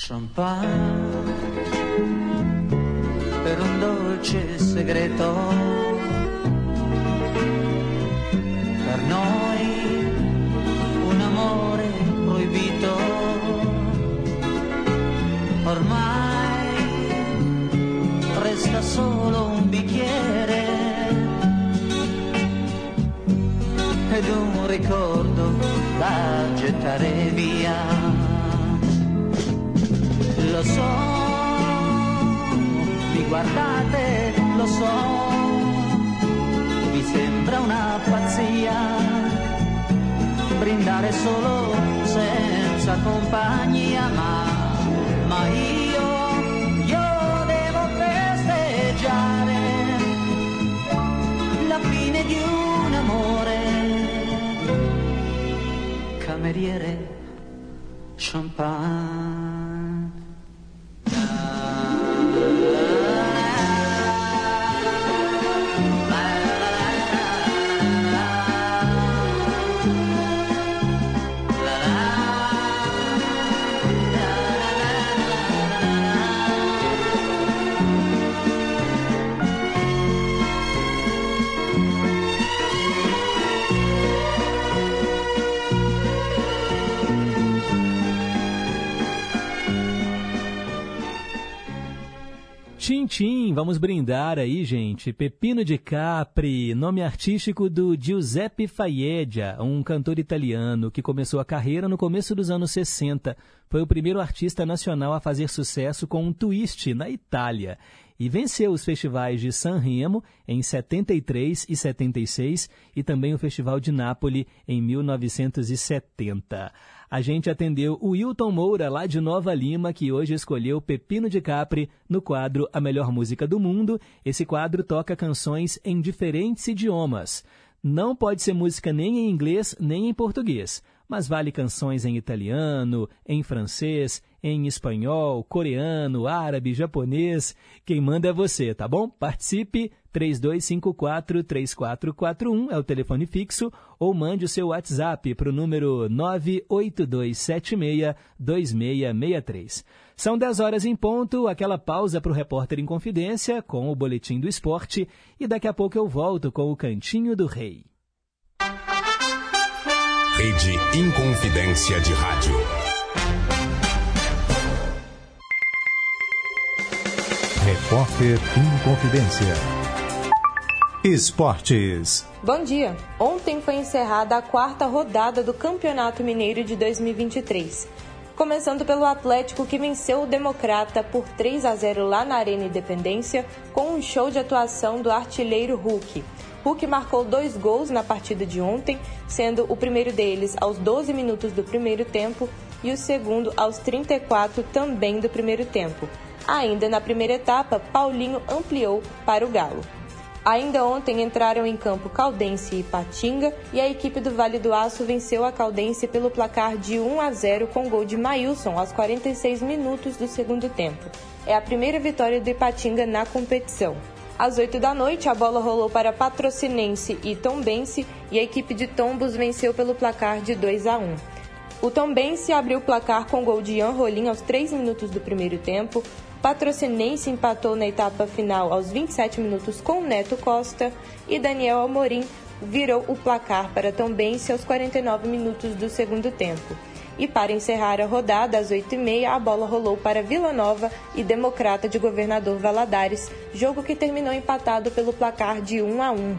champagne per un dolce segreto. Per noi un amore proibito. Ormai resta solo un bicchiere ed un ricordo da gettare via lo so, mi guardate, lo so, vi sembra una pazzia brindare solo senza compagnia, ma, ma io, io devo festeggiare la fine di un amore. Cameriere, champagne. Tintim, vamos brindar aí, gente. Pepino de Capri, nome artístico do Giuseppe Faiedia, um cantor italiano que começou a carreira no começo dos anos 60. Foi o primeiro artista nacional a fazer sucesso com um twist na Itália e venceu os festivais de Sanremo em 73 e 76 e também o Festival de Nápoles em 1970. A gente atendeu o Wilton Moura, lá de Nova Lima, que hoje escolheu Pepino de Capri no quadro A Melhor Música do Mundo. Esse quadro toca canções em diferentes idiomas. Não pode ser música nem em inglês nem em português, mas vale canções em italiano, em francês, em espanhol, coreano, árabe, japonês. Quem manda é você, tá bom? Participe 3254-3441 é o telefone fixo ou mande o seu WhatsApp para o número 982762663. São 10 horas em ponto, aquela pausa para o repórter em confidência com o boletim do esporte e daqui a pouco eu volto com o Cantinho do Rei. Rede Inconfidência de Rádio. Repórter em Confidência. Esportes. Bom dia. Ontem foi encerrada a quarta rodada do Campeonato Mineiro de 2023. Começando pelo Atlético que venceu o Democrata por 3 a 0 lá na Arena Independência com um show de atuação do artilheiro Hulk. Hulk marcou dois gols na partida de ontem, sendo o primeiro deles aos 12 minutos do primeiro tempo e o segundo aos 34 também do primeiro tempo. Ainda na primeira etapa, Paulinho ampliou para o Galo. Ainda ontem entraram em campo Caldense e Patinga e a equipe do Vale do Aço venceu a Caldense pelo placar de 1 a 0 com gol de Mailson aos 46 minutos do segundo tempo. É a primeira vitória do Ipatinga na competição. Às 8 da noite, a bola rolou para Patrocinense e Tombense e a equipe de Tombos venceu pelo placar de 2 a 1. O Tombense abriu o placar com gol de Ian Rolim aos 3 minutos do primeiro tempo. Patrocinense empatou na etapa final aos 27 minutos com Neto Costa e Daniel Amorim virou o placar para Tombense aos 49 minutos do segundo tempo. E para encerrar a rodada, às 8h30, a bola rolou para Vila Nova e Democrata de Governador Valadares, jogo que terminou empatado pelo placar de 1 a 1.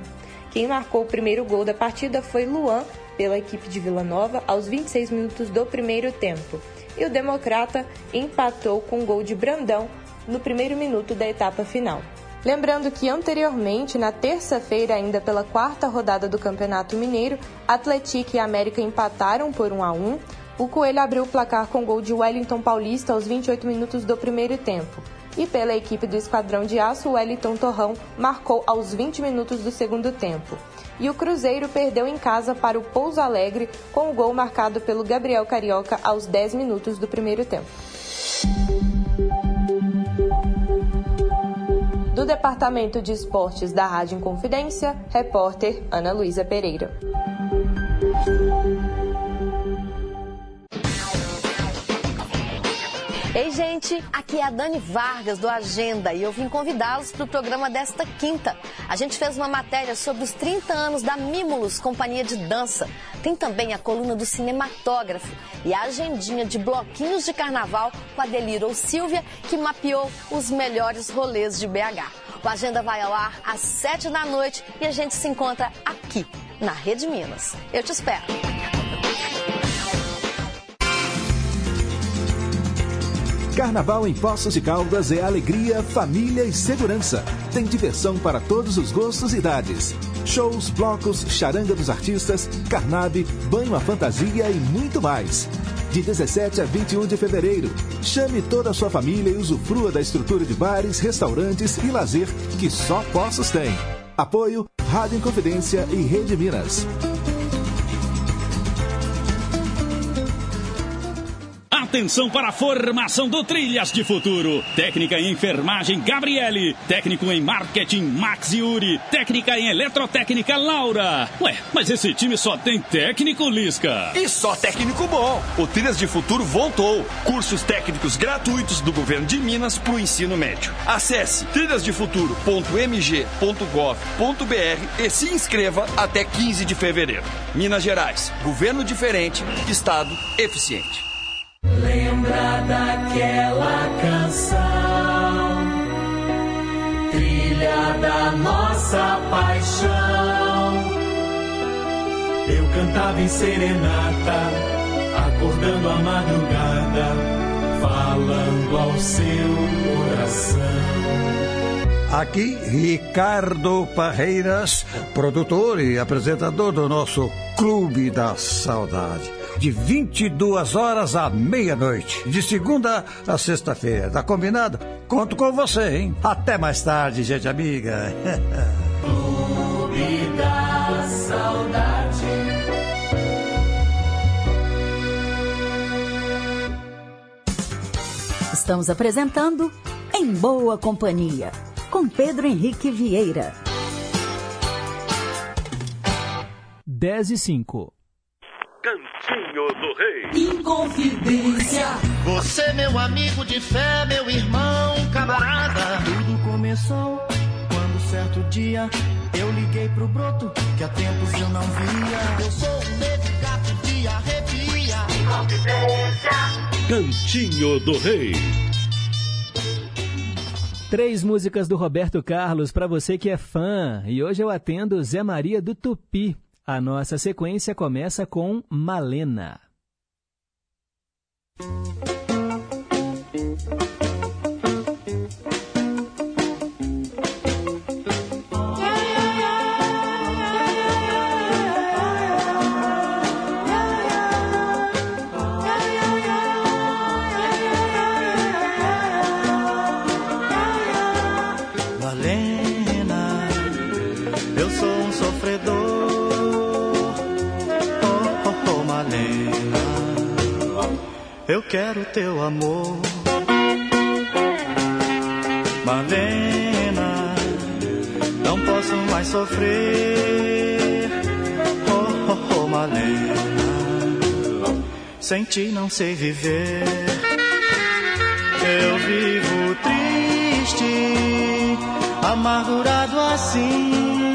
Quem marcou o primeiro gol da partida foi Luan, pela equipe de Vila Nova, aos 26 minutos do primeiro tempo. E o Democrata empatou com um gol de Brandão no primeiro minuto da etapa final. Lembrando que anteriormente, na terça-feira, ainda pela quarta rodada do Campeonato Mineiro, Atlético e América empataram por 1 a 1. O Coelho abriu o placar com gol de Wellington Paulista aos 28 minutos do primeiro tempo. E pela equipe do Esquadrão de Aço, Wellington Torrão marcou aos 20 minutos do segundo tempo. E o Cruzeiro perdeu em casa para o Pouso Alegre com o gol marcado pelo Gabriel Carioca aos 10 minutos do primeiro tempo. Do Departamento de Esportes da Rádio Inconfidência, repórter Ana Luísa Pereira. Ei, gente, aqui é a Dani Vargas do Agenda e eu vim convidá-los para o programa desta quinta. A gente fez uma matéria sobre os 30 anos da Mimulus, companhia de dança. Tem também a coluna do cinematógrafo e a agendinha de bloquinhos de carnaval com a Deliro Silvia, que mapeou os melhores rolês de BH. O Agenda vai ao ar às 7 da noite e a gente se encontra aqui, na Rede Minas. Eu te espero. Carnaval em Poços de Caldas é alegria, família e segurança. Tem diversão para todos os gostos e idades. Shows, blocos, charanga dos artistas, carnabe, banho à fantasia e muito mais. De 17 a 21 de fevereiro. Chame toda a sua família e usufrua da estrutura de bares, restaurantes e lazer que só Poços tem. Apoio Rádio Inconfidência e Rede Minas. Atenção para a formação do Trilhas de Futuro. Técnica em enfermagem Gabriele. Técnico em marketing Max Yuri. Técnica em eletrotécnica Laura. Ué, mas esse time só tem técnico Lisca. E só técnico bom. O Trilhas de Futuro voltou. Cursos técnicos gratuitos do governo de Minas para o ensino médio. Acesse trilhasdefuturo.mg.gov.br e se inscreva até 15 de fevereiro. Minas Gerais. Governo diferente, Estado eficiente. Lembra daquela canção da nossa paixão. Eu cantava em serenata, acordando a madrugada, falando ao seu coração. Aqui, Ricardo Parreiras, produtor e apresentador do nosso Clube da Saudade. De 22 horas à meia-noite, de segunda a sexta-feira. Tá combinado? Conto com você, hein? Até mais tarde, gente amiga. Clube da Saudade. Estamos apresentando Em Boa Companhia, com Pedro Henrique Vieira. 10 e 5. Cantinho do Rei. Inconfidência. Você, meu amigo de fé, meu irmão, camarada. Tudo começou quando certo dia eu liguei pro broto que há tempos eu não via. Eu sou um gato de arrepia. Inconfidência. Cantinho do Rei. Três músicas do Roberto Carlos para você que é fã. E hoje eu atendo Zé Maria do Tupi. A nossa sequência começa com Malena. Eu quero teu amor. Malena, não posso mais sofrer. Oh, oh, oh, Malena, sem ti não sei viver. Eu vivo triste, amargurado assim.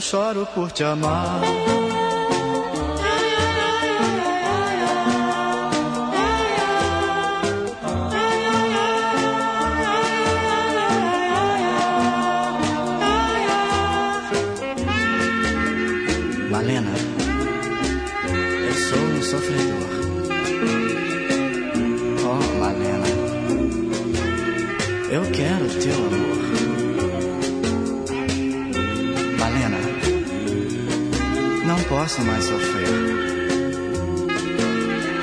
Choro por te amar. Malena, eu sou um sofredor. Oh, Malena, eu quero teu amor. Posso mais sofrer.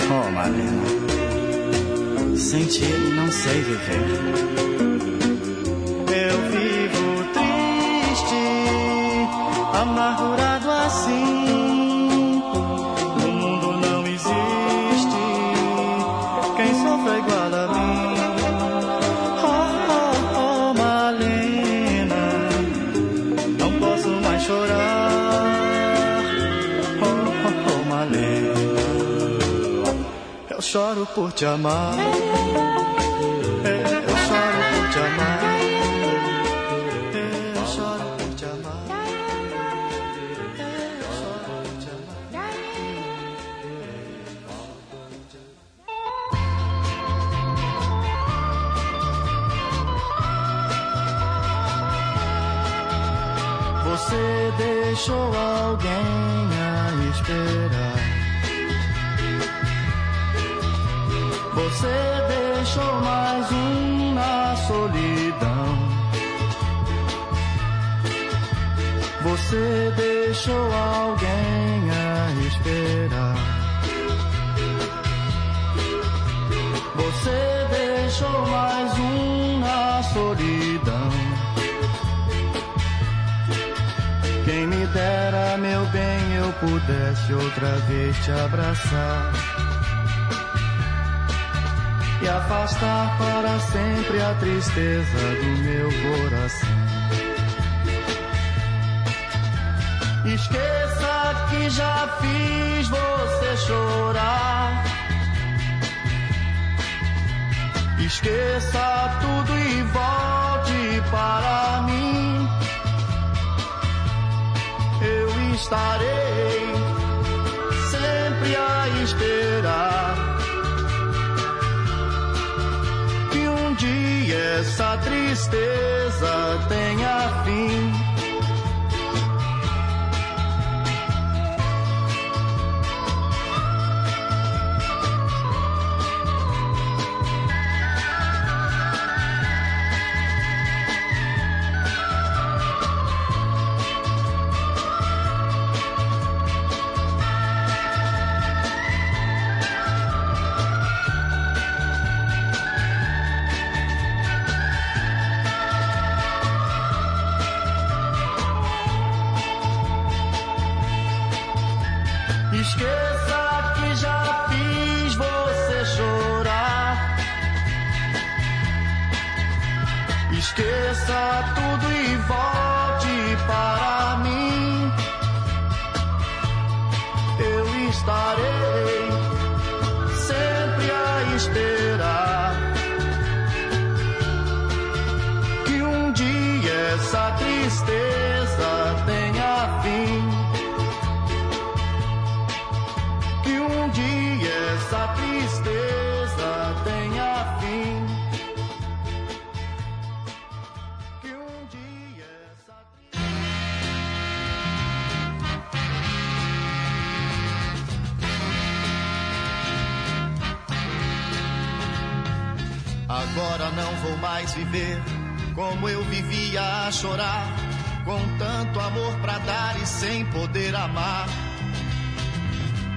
Oh, Malena, sem ti não sei viver. Eu vivo triste, amargurado assim. Por te amar. Deixou alguém a esperar. Você deixou mais um na solidão. Quem me dera, meu bem, eu pudesse outra vez te abraçar e afastar para sempre a tristeza do meu coração. Já fiz você chorar. Esqueça tudo e volte para mim. Eu estarei sempre a esperar que um dia essa tristeza tenha fim.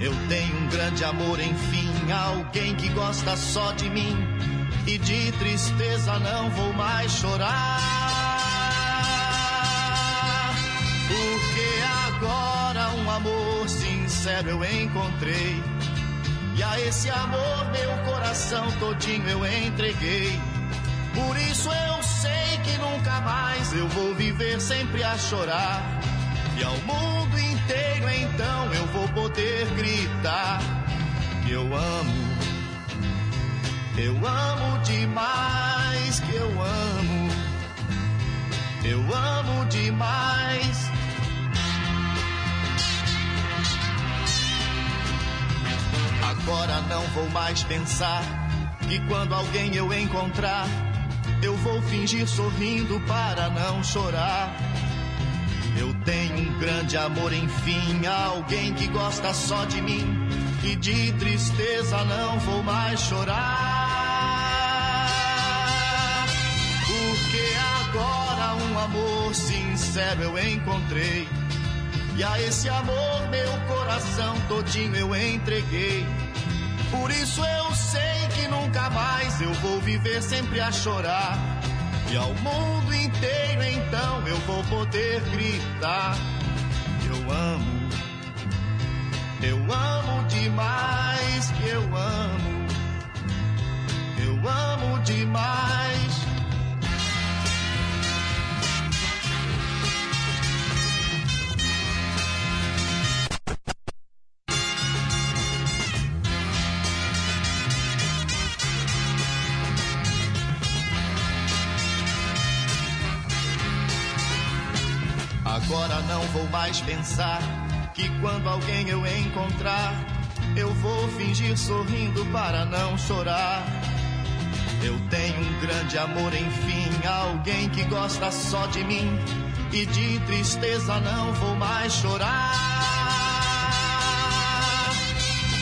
Eu tenho um grande amor, enfim, alguém que gosta só de mim. E de tristeza não vou mais chorar. Porque agora um amor sincero eu encontrei. E a esse amor meu coração todinho eu entreguei. Por isso eu sei que nunca mais eu vou viver sempre a chorar. E ao mundo inteiro então eu vou poder gritar que eu amo, eu amo demais, que eu amo, eu amo demais. Agora não vou mais pensar que quando alguém eu encontrar, eu vou fingir sorrindo para não chorar. Grande amor, enfim, alguém que gosta só de mim. E de tristeza não vou mais chorar. Porque agora um amor sincero eu encontrei. E a esse amor meu coração todinho eu entreguei. Por isso eu sei que nunca mais eu vou viver sempre a chorar. E ao mundo inteiro então eu vou poder gritar: Eu amo, eu amo demais, que eu amo, eu amo demais. Vou mais pensar que quando alguém eu encontrar, eu vou fingir sorrindo para não chorar. Eu tenho um grande amor, enfim, alguém que gosta só de mim. E de tristeza não vou mais chorar.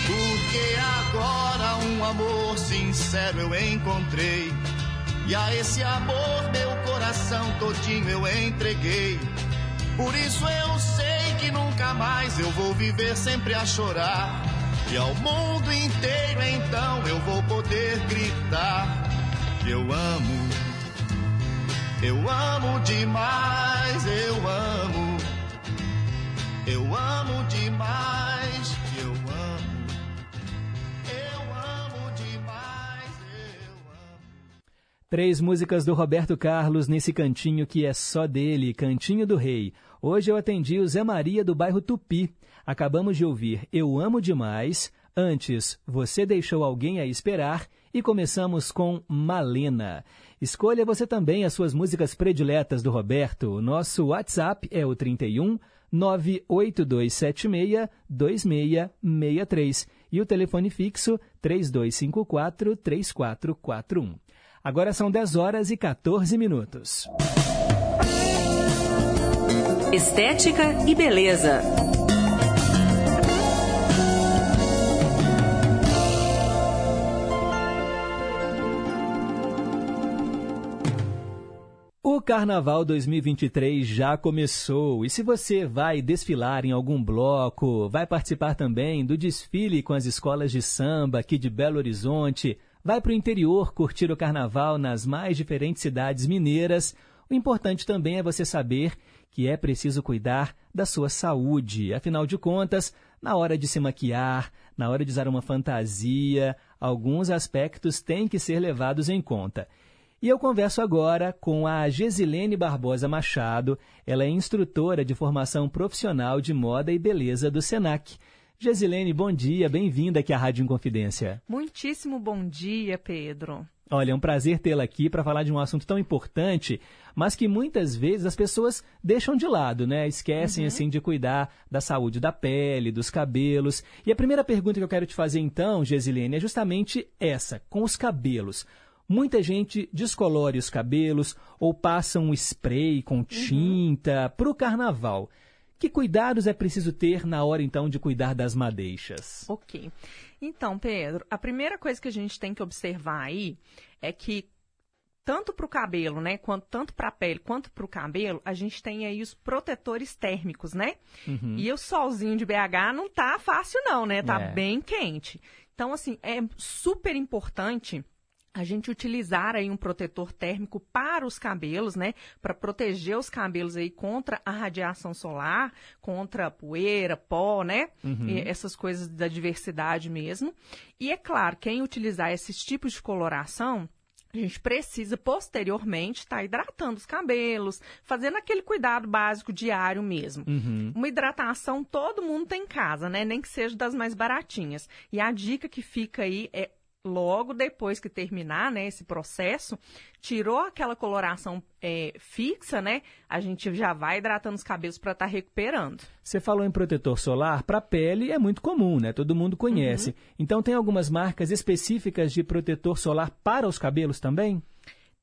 Porque agora um amor sincero eu encontrei. E a esse amor meu coração todinho eu entreguei. Por isso eu sei que nunca mais eu vou viver sempre a chorar. E ao mundo inteiro então eu vou poder gritar. Eu amo, eu amo demais, eu amo, eu amo demais, Três músicas do Roberto Carlos nesse cantinho que é só dele, Cantinho do Rei. Hoje eu atendi o Zé Maria do bairro Tupi. Acabamos de ouvir Eu Amo Demais, antes Você Deixou Alguém a Esperar e começamos com Malena. Escolha você também as suas músicas prediletas do Roberto. O nosso WhatsApp é o 31 98276 2663 e o telefone fixo 3254 3441. Agora são 10 horas e 14 minutos. Estética e beleza. O Carnaval 2023 já começou e se você vai desfilar em algum bloco, vai participar também do desfile com as escolas de samba aqui de Belo Horizonte, vai para o interior curtir o Carnaval nas mais diferentes cidades mineiras, o importante também é você saber que é preciso cuidar da sua saúde. Afinal de contas, na hora de se maquiar, na hora de usar uma fantasia, alguns aspectos têm que ser levados em conta. E eu converso agora com a Gesilene Barbosa Machado. Ela é instrutora de formação profissional de moda e beleza do SENAC. Gesilene, bom dia, bem-vinda aqui à Rádio Inconfidência. Muitíssimo bom dia, Pedro. Olha, é um prazer tê-la aqui para falar de um assunto tão importante, mas que muitas vezes as pessoas deixam de lado, né? Esquecem, uhum. assim, de cuidar da saúde da pele, dos cabelos. E a primeira pergunta que eu quero te fazer, então, Gesilene, é justamente essa, com os cabelos. Muita gente descolore os cabelos ou passa um spray com uhum. tinta uhum. para o carnaval. Que cuidados é preciso ter na hora, então, de cuidar das madeixas? Ok. Então, Pedro, a primeira coisa que a gente tem que observar aí é que tanto para o cabelo, né, quanto tanto para a pele quanto para o cabelo, a gente tem aí os protetores térmicos, né? Uhum. E o solzinho de BH não tá fácil não, né? Tá é. bem quente. Então, assim, é super importante a gente utilizar aí um protetor térmico para os cabelos, né? Para proteger os cabelos aí contra a radiação solar, contra poeira, pó, né? Uhum. essas coisas da diversidade mesmo. E é claro, quem utilizar esses tipos de coloração, a gente precisa posteriormente estar tá hidratando os cabelos, fazendo aquele cuidado básico diário mesmo. Uhum. Uma hidratação todo mundo tem em casa, né? Nem que seja das mais baratinhas. E a dica que fica aí é logo depois que terminar né, esse processo, tirou aquela coloração é, fixa, né? A gente já vai hidratando os cabelos para estar tá recuperando. Você falou em protetor solar, para pele é muito comum, né? Todo mundo conhece. Uhum. Então tem algumas marcas específicas de protetor solar para os cabelos também?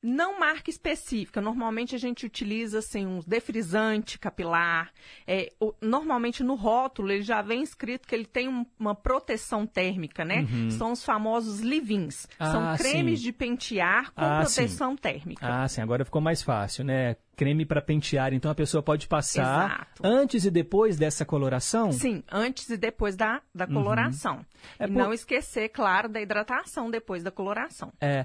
Não marca específica. Normalmente a gente utiliza assim um defrisante capilar. É, o, normalmente no rótulo ele já vem escrito que ele tem um, uma proteção térmica, né? Uhum. São os famosos livins. Ah, São cremes sim. de pentear com ah, proteção sim. térmica. Ah, sim. Agora ficou mais fácil, né? Creme para pentear, então a pessoa pode passar Exato. antes e depois dessa coloração? Sim, antes e depois da, da uhum. coloração. Uhum. É e por... não esquecer, claro, da hidratação depois da coloração. É,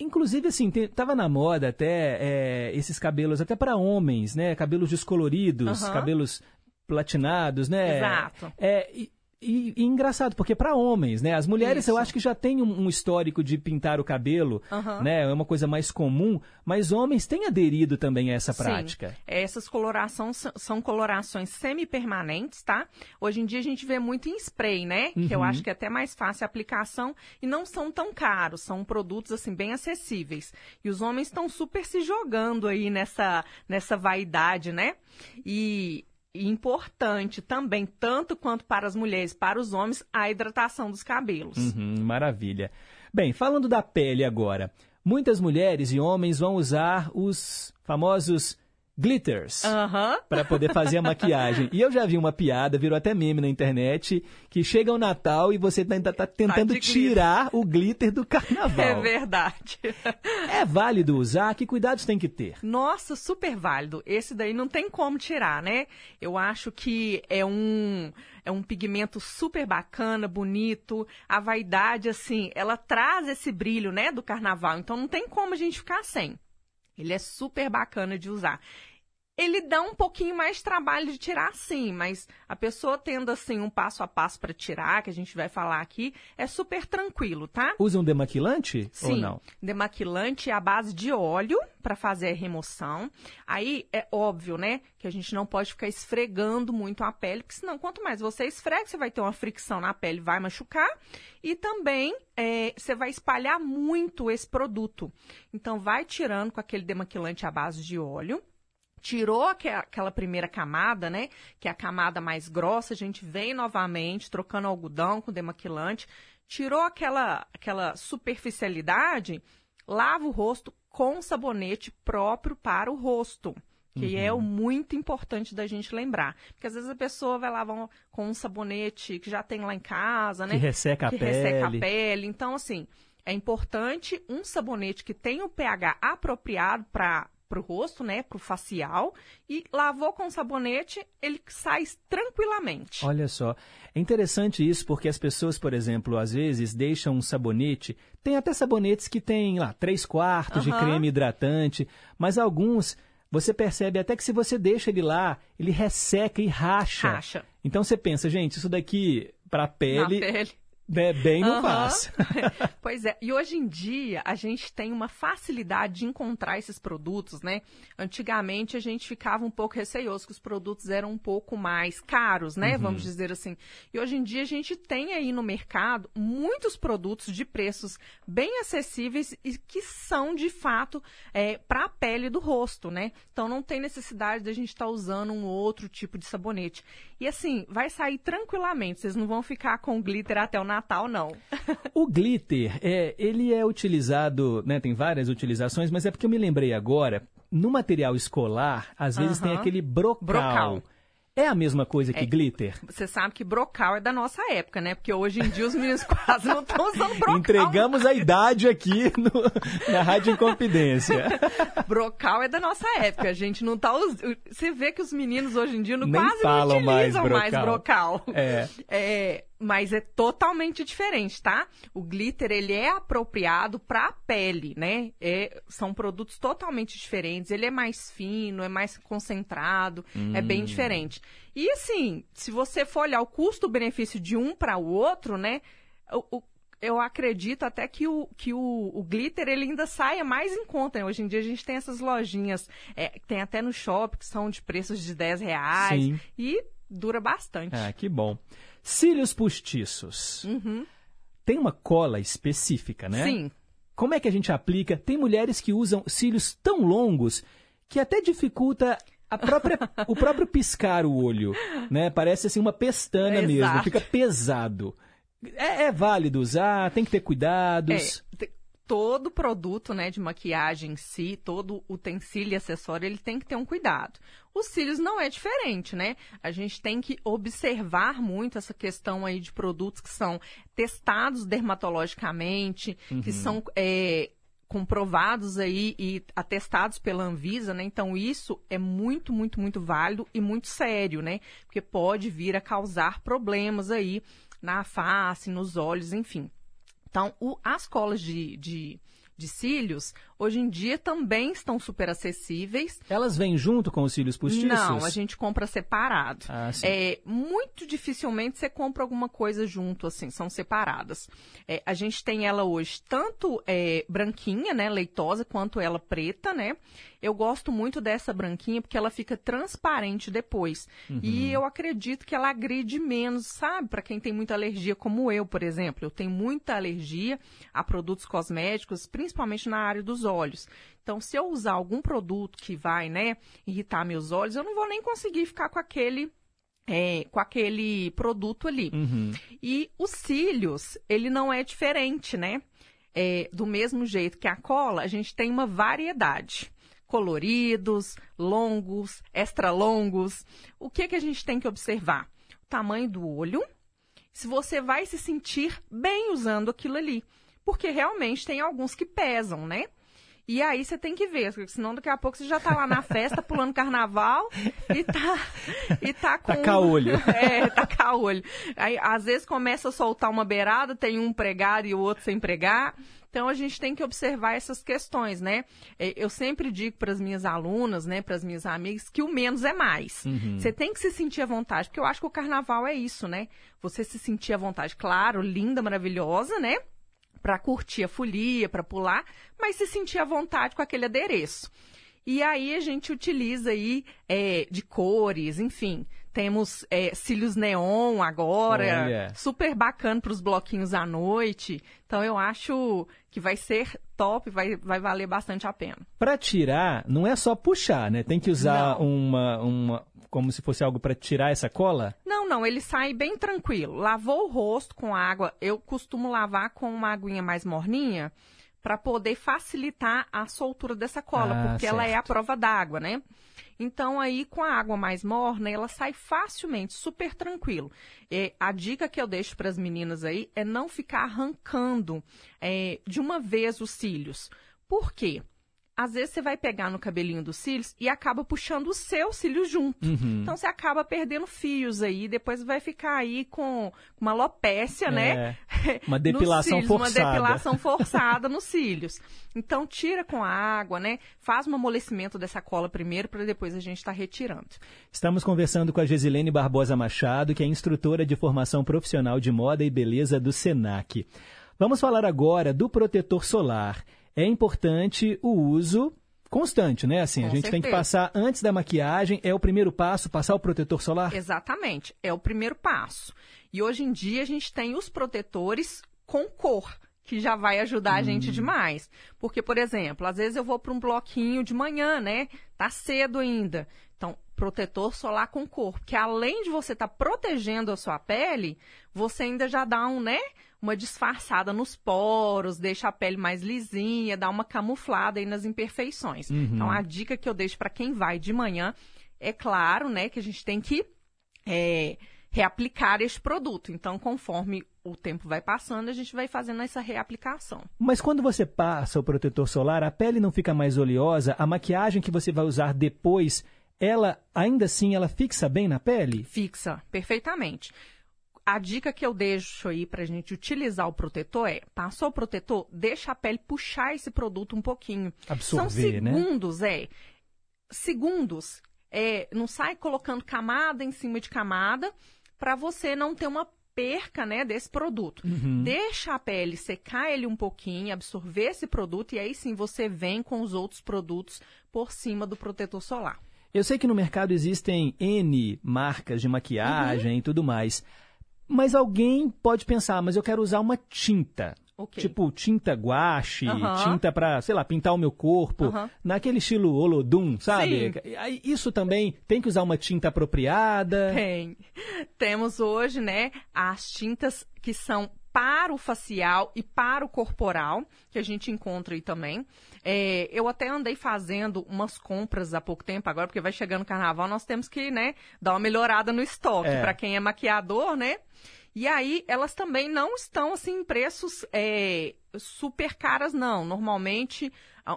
Inclusive, assim, te, tava na moda até é, esses cabelos, até para homens, né? Cabelos descoloridos, uhum. cabelos platinados, né? Exato. É, e, e, e, engraçado, porque para homens, né? As mulheres Isso. eu acho que já têm um, um histórico de pintar o cabelo, uhum. né? É uma coisa mais comum, mas homens têm aderido também a essa prática. Sim. Essas colorações são colorações semi-permanentes, tá? Hoje em dia a gente vê muito em spray, né? Uhum. Que eu uhum. acho que é até mais fácil a aplicação e não são tão caros, são produtos assim bem acessíveis. E os homens estão super se jogando aí nessa, nessa vaidade, né? E importante também, tanto quanto para as mulheres, para os homens, a hidratação dos cabelos. Uhum, maravilha. Bem, falando da pele agora, muitas mulheres e homens vão usar os famosos glitters uhum. para poder fazer a maquiagem. E eu já vi uma piada, virou até meme na internet, que chega o Natal e você ainda tá, tá tentando tá tirar glitter. o glitter do carnaval. É verdade. É válido usar? Que cuidados tem que ter? Nossa, super válido. Esse daí não tem como tirar, né? Eu acho que é um é um pigmento super bacana, bonito. A vaidade assim, ela traz esse brilho, né, do carnaval. Então não tem como a gente ficar sem. Ele é super bacana de usar ele dá um pouquinho mais trabalho de tirar sim, mas a pessoa tendo assim um passo a passo para tirar, que a gente vai falar aqui, é super tranquilo, tá? Usa um demaquilante Sim, ou não? demaquilante é a base de óleo para fazer a remoção. Aí é óbvio, né, que a gente não pode ficar esfregando muito a pele, porque senão quanto mais você esfrega, você vai ter uma fricção na pele, vai machucar e também é, você vai espalhar muito esse produto. Então vai tirando com aquele demaquilante à base de óleo tirou aque- aquela primeira camada, né? Que é a camada mais grossa, a gente vem novamente trocando algodão com demaquilante, tirou aquela, aquela superficialidade, lava o rosto com sabonete próprio para o rosto. Que é o muito importante da gente lembrar. Porque às vezes a pessoa vai lavar com um sabonete que já tem lá em casa, né? Que resseca a que resseca a pele. pele. Então, assim, é importante um sabonete que tenha o pH apropriado para o rosto, né? Para o facial. E lavou com sabonete, ele sai tranquilamente. Olha só, é interessante isso porque as pessoas, por exemplo, às vezes deixam um sabonete, tem até sabonetes que tem lá três quartos de Aham. creme hidratante, mas alguns você percebe até que se você deixa ele lá, ele resseca e racha. Racha. Então você pensa, gente, isso daqui para Na pele, pele. Né, bem não faz. pois é, e hoje em dia a gente tem uma facilidade de encontrar esses produtos, né? Antigamente a gente ficava um pouco receioso que os produtos eram um pouco mais caros, né? Uhum. Vamos dizer assim. E hoje em dia a gente tem aí no mercado muitos produtos de preços bem acessíveis e que são de fato para a pele do rosto, né? Então não tem necessidade da gente estar usando um outro tipo de sabonete. E assim, vai sair tranquilamente, vocês não vão ficar com glitter até o Natal, não. O glitter, é, ele é utilizado, né, tem várias utilizações, mas é porque eu me lembrei agora, no material escolar, às vezes tem aquele brocal. Brocal. É a mesma coisa que É. glitter? Você sabe que brocal é da nossa época, né? Porque hoje em dia os meninos quase não estão usando brocal. Entregamos a idade aqui no- na Rádio Inconfidência. Brocal é da nossa época. A gente não tá usando. Você vê que os meninos hoje em dia não, Nem quase não mais utilizam mais brocal. brocal. É. É, mas é totalmente diferente, tá? O glitter ele é apropriado para a pele, né? É, são produtos totalmente diferentes. Ele é mais fino, é mais concentrado, é bem Hum. diferente. E assim, se você for olhar o custo-benefício de um para o outro, né? o- o- eu acredito até que o, que o, o glitter ele ainda saia mais em conta. né? Hoje em dia a gente tem essas lojinhas, é, tem até no shopping, que são de preços de 10 reais. Sim. E dura bastante. Ah, que bom. Cílios postiços. Uhum. Tem uma cola específica, né? Sim. Como é que a gente aplica? Tem mulheres que usam cílios tão longos que até dificulta própria, o próprio piscar o olho, né? Parece assim uma pestana mesmo, Exato. fica pesado. É, é válido usar, tem que ter cuidados. É, todo produto, né, de maquiagem em si, todo utensílio e acessório, ele tem que ter um cuidado. Os cílios não é diferente, né? A gente tem que observar muito essa questão aí de produtos que são testados dermatologicamente, que Uhum. são é, comprovados aí e atestados pela Anvisa, né? Então isso é muito, muito, muito válido e muito sério, né? Porque pode vir a causar problemas aí na face, nos olhos, enfim. Então, o- as colas de, de, de cílios, hoje em dia, também estão super acessíveis. Elas vêm junto com os cílios postiços? Não, a gente compra separado. Ah. É, muito dificilmente você compra alguma coisa junto, assim, são separadas. É, a gente tem ela hoje tanto é, branquinha, né, leitosa, quanto ela preta, né? Eu gosto muito dessa branquinha porque ela fica transparente depois. Uhum. E eu acredito que ela agride menos, sabe? Para quem tem muita alergia, como eu, por exemplo. Eu tenho muita alergia a produtos cosméticos, principalmente na área dos olhos. Então, se eu usar algum produto que vai, né, irritar meus olhos, eu não vou nem conseguir ficar com aquele. é, com aquele produto ali. Uhum. E os cílios, ele não é diferente, né? É, do mesmo jeito que a cola, a gente tem uma variedade. Coloridos, longos, extra longos. O que, que a gente tem que observar? O tamanho do olho, se você vai se sentir bem usando aquilo ali. Porque realmente tem alguns que pesam, né? E aí você tem que ver, senão daqui a pouco você já tá lá na festa, pulando carnaval e tá, e tá com... Taca-olho. É, taca-olho. Aí, às vezes, começa a soltar uma beirada, tem um pregado e o outro sem pregar. Então a gente tem que observar essas questões, né? É, Eu sempre digo para as minhas alunas, né, para as minhas amigas, que o menos é mais. Uhum. Você tem que se sentir à vontade, porque eu acho que o carnaval é isso, né? Você se sentir à vontade, claro, linda, maravilhosa, né? Para curtir a folia, para pular, mas se sentir à vontade com aquele adereço. E aí a gente utiliza aí é, de cores, enfim. Temos é, cílios neon agora, Olha. super bacana para os bloquinhos à noite. Então eu acho que vai ser top, vai, vai valer bastante a pena. Pra tirar, não é só puxar, né? Tem que usar uma, uma. Como se fosse algo pra tirar essa cola? Não, não, ele sai bem tranquilo. Lavou o rosto com água, eu costumo lavar com uma aguinha mais morninha para poder facilitar a soltura dessa cola, Ah, porque ela é a certo. prova d'água, né? Então aí com a água mais morna, ela sai facilmente, super tranquilo. É, a dica que eu deixo para as meninas aí é não ficar arrancando é, de uma vez os cílios. Por quê? Às vezes você vai pegar no cabelinho dos cílios e acaba puxando o seu cílio junto. Uhum. Então você acaba perdendo fios aí, depois vai ficar aí com uma alopécia, né? É, uma nos depilação cílios, forçada. Uma depilação forçada nos cílios. Então tira com a água, né? Faz um amolecimento dessa cola primeiro para depois a gente estar retirando. Estamos conversando com a Gesilene Barbosa Machado, que é instrutora de formação profissional de moda e beleza do SENAC. Vamos falar agora do protetor solar. É importante o uso constante, né? Assim, a Com gente tem que certeza. passar antes da maquiagem, é o primeiro passo, passar o protetor solar? Exatamente, é o primeiro passo. E hoje em dia a gente tem os protetores com cor, que já vai ajudar a gente demais. Porque, por exemplo, às vezes eu vou para um bloquinho de manhã, né? Tá cedo ainda. Então, protetor solar com cor, porque além de você estar protegendo a sua pele, você ainda já dá um, né? Uma disfarçada nos poros, deixa a pele mais lisinha, dá uma camuflada aí nas imperfeições. Uhum. Então, a dica que eu deixo para quem vai de manhã é claro, né, que a gente tem que é, reaplicar este produto. Então, conforme o tempo vai passando, a gente vai fazendo essa reaplicação. Mas quando você passa o protetor solar, a pele não fica mais oleosa, a maquiagem que você vai usar depois, ela ainda assim ela fixa bem na pele? Fixa, perfeitamente. A dica que eu deixo aí pra gente utilizar o protetor é, passou o protetor, deixa a pele puxar esse produto um pouquinho. Absorver, São né? segundos, é. Segundos. É, não sai colocando camada em cima de camada para você não ter uma perca, né, desse produto. Uhum. Deixa a pele secar ele um pouquinho, absorver esse produto e aí sim você vem com os outros produtos por cima do protetor solar. Eu sei que no mercado existem N marcas de maquiagem e tudo mais. Mas alguém pode pensar, mas eu quero usar uma tinta. Ok. Tipo tinta guache, tinta pra, sei lá, pintar o meu corpo, naquele estilo Olodum, sabe? Sim. Isso também tem que usar uma tinta apropriada. Tem. Temos hoje, né, as tintas que são para o facial e para o corporal, que a gente encontra aí também. É, eu até andei fazendo umas compras há pouco tempo agora, porque vai chegando o carnaval, nós temos que, né, dar uma melhorada no estoque, É. para quem é maquiador, né? E aí, elas também não estão, assim, em preços é, super caras, não. Normalmente,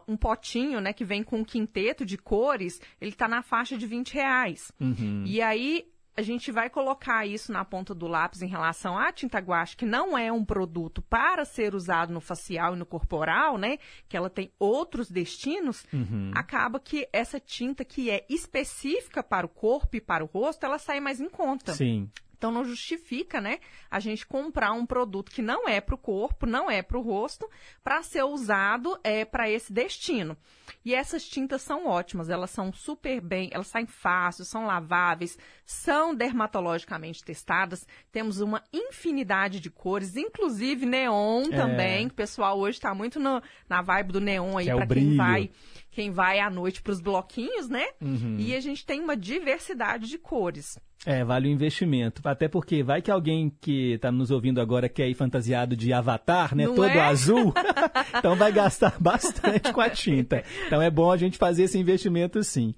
um potinho, né, que vem com um quinteto de cores, ele tá na faixa de 20 reais. Uhum. E aí a gente vai colocar isso na ponta do lápis em relação à tinta guache, que não é um produto para ser usado no facial e no corporal, né? Que ela tem outros destinos. Uhum. Acaba que essa tinta que é específica para o corpo e para o rosto, ela sai mais em conta. Sim. Então não justifica, né, a gente comprar um produto que não é para o corpo, não é para o rosto, para ser usado é para esse destino. E essas tintas são ótimas, elas são super bem, elas saem fácil, são laváveis, são dermatologicamente testadas. Temos uma infinidade de cores, inclusive neon É. também. que O pessoal hoje está muito no- na vibe do neon aí é para quem vai quem vai à noite para os bloquinhos, né? Uhum. E a gente tem uma diversidade de cores. É, vale o investimento. Até porque vai que alguém que está nos ouvindo agora quer ir fantasiado de avatar, né? Não todo é? azul. então vai gastar bastante com a tinta. Então é bom a gente fazer esse investimento sim.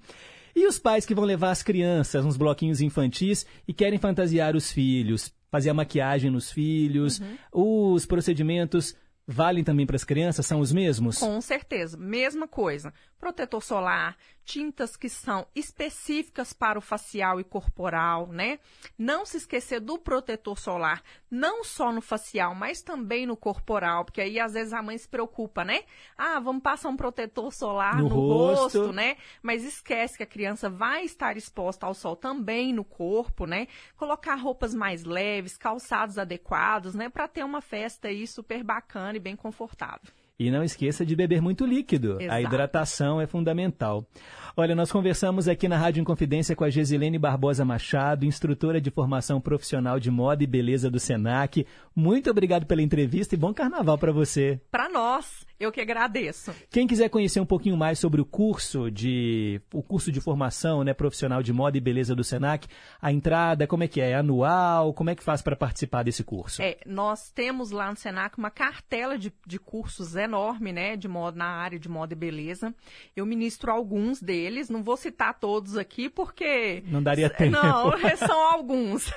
E os pais que vão levar as crianças nos bloquinhos infantis e querem fantasiar os filhos, fazer a maquiagem nos filhos, os procedimentos valem também para as crianças? São os mesmos? Com certeza, mesma coisa. Protetor solar, tintas que são específicas para o facial e corporal, né? Não se esquecer do protetor solar, não só no facial, mas também no corporal, porque aí às vezes a mãe se preocupa, né? Ah, vamos passar um protetor solar no, No rosto. rosto. né? Mas esquece que a criança vai estar exposta ao sol também no corpo, né? Colocar roupas mais leves, calçados adequados, né? Para ter uma festa aí super bacana e bem confortável. E não esqueça de beber muito líquido. A Exato. hidratação é fundamental. Olha, nós conversamos aqui na Rádio Inconfidência com a Gesilene Barbosa Machado, instrutora de formação profissional de moda e beleza do Senac. Muito obrigado pela entrevista e bom carnaval para você. Para nós, eu que agradeço. Quem quiser conhecer um pouquinho mais sobre o curso de o curso de formação, né, profissional de moda e beleza do Senac, a entrada, como é que é? É anual? Como é que faz para participar desse curso? É, nós temos lá no Senac uma cartela de, de cursos enorme, né, de moda na área de moda e beleza. Eu ministro alguns deles, não vou citar todos aqui porque Não daria tempo. Não, são alguns.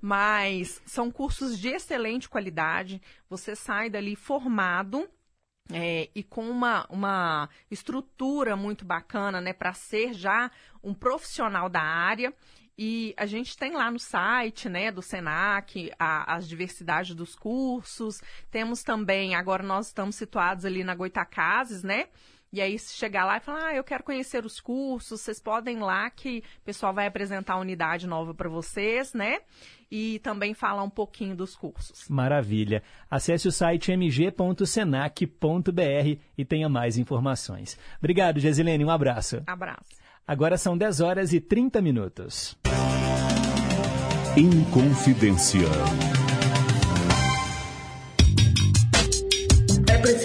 Mas são cursos de excelente qualidade. Você sai dali formado. É, e com uma, uma estrutura muito bacana, né, para ser já um profissional da área. E a gente tem lá no site, né, do Senac, a, as diversidades dos cursos. Temos também, agora nós estamos situados ali na Goitacazes, né? E aí, se chegar lá e falar, ah, eu quero conhecer os cursos, vocês podem ir lá que o pessoal vai apresentar a unidade nova para vocês, né? E também falar um pouquinho dos cursos. Maravilha. Acesse o site mg.senac.br e tenha mais informações. Obrigado, Gesilene. Um abraço. Abraço. Agora são 10 horas e 30 minutos. Inconfidência.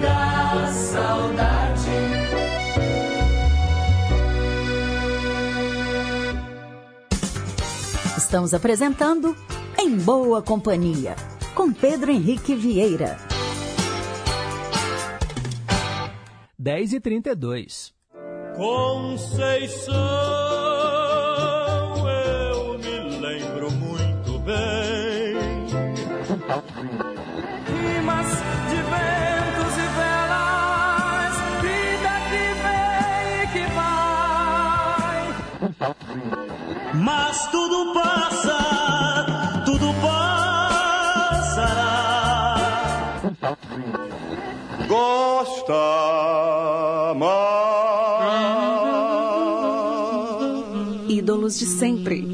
Da Saudade. Estamos apresentando Em Boa Companhia, com Pedro Henrique Vieira. 10 e 32. Conceição, Mas tudo passa, tudo passará. Gosta Ídolos de sempre.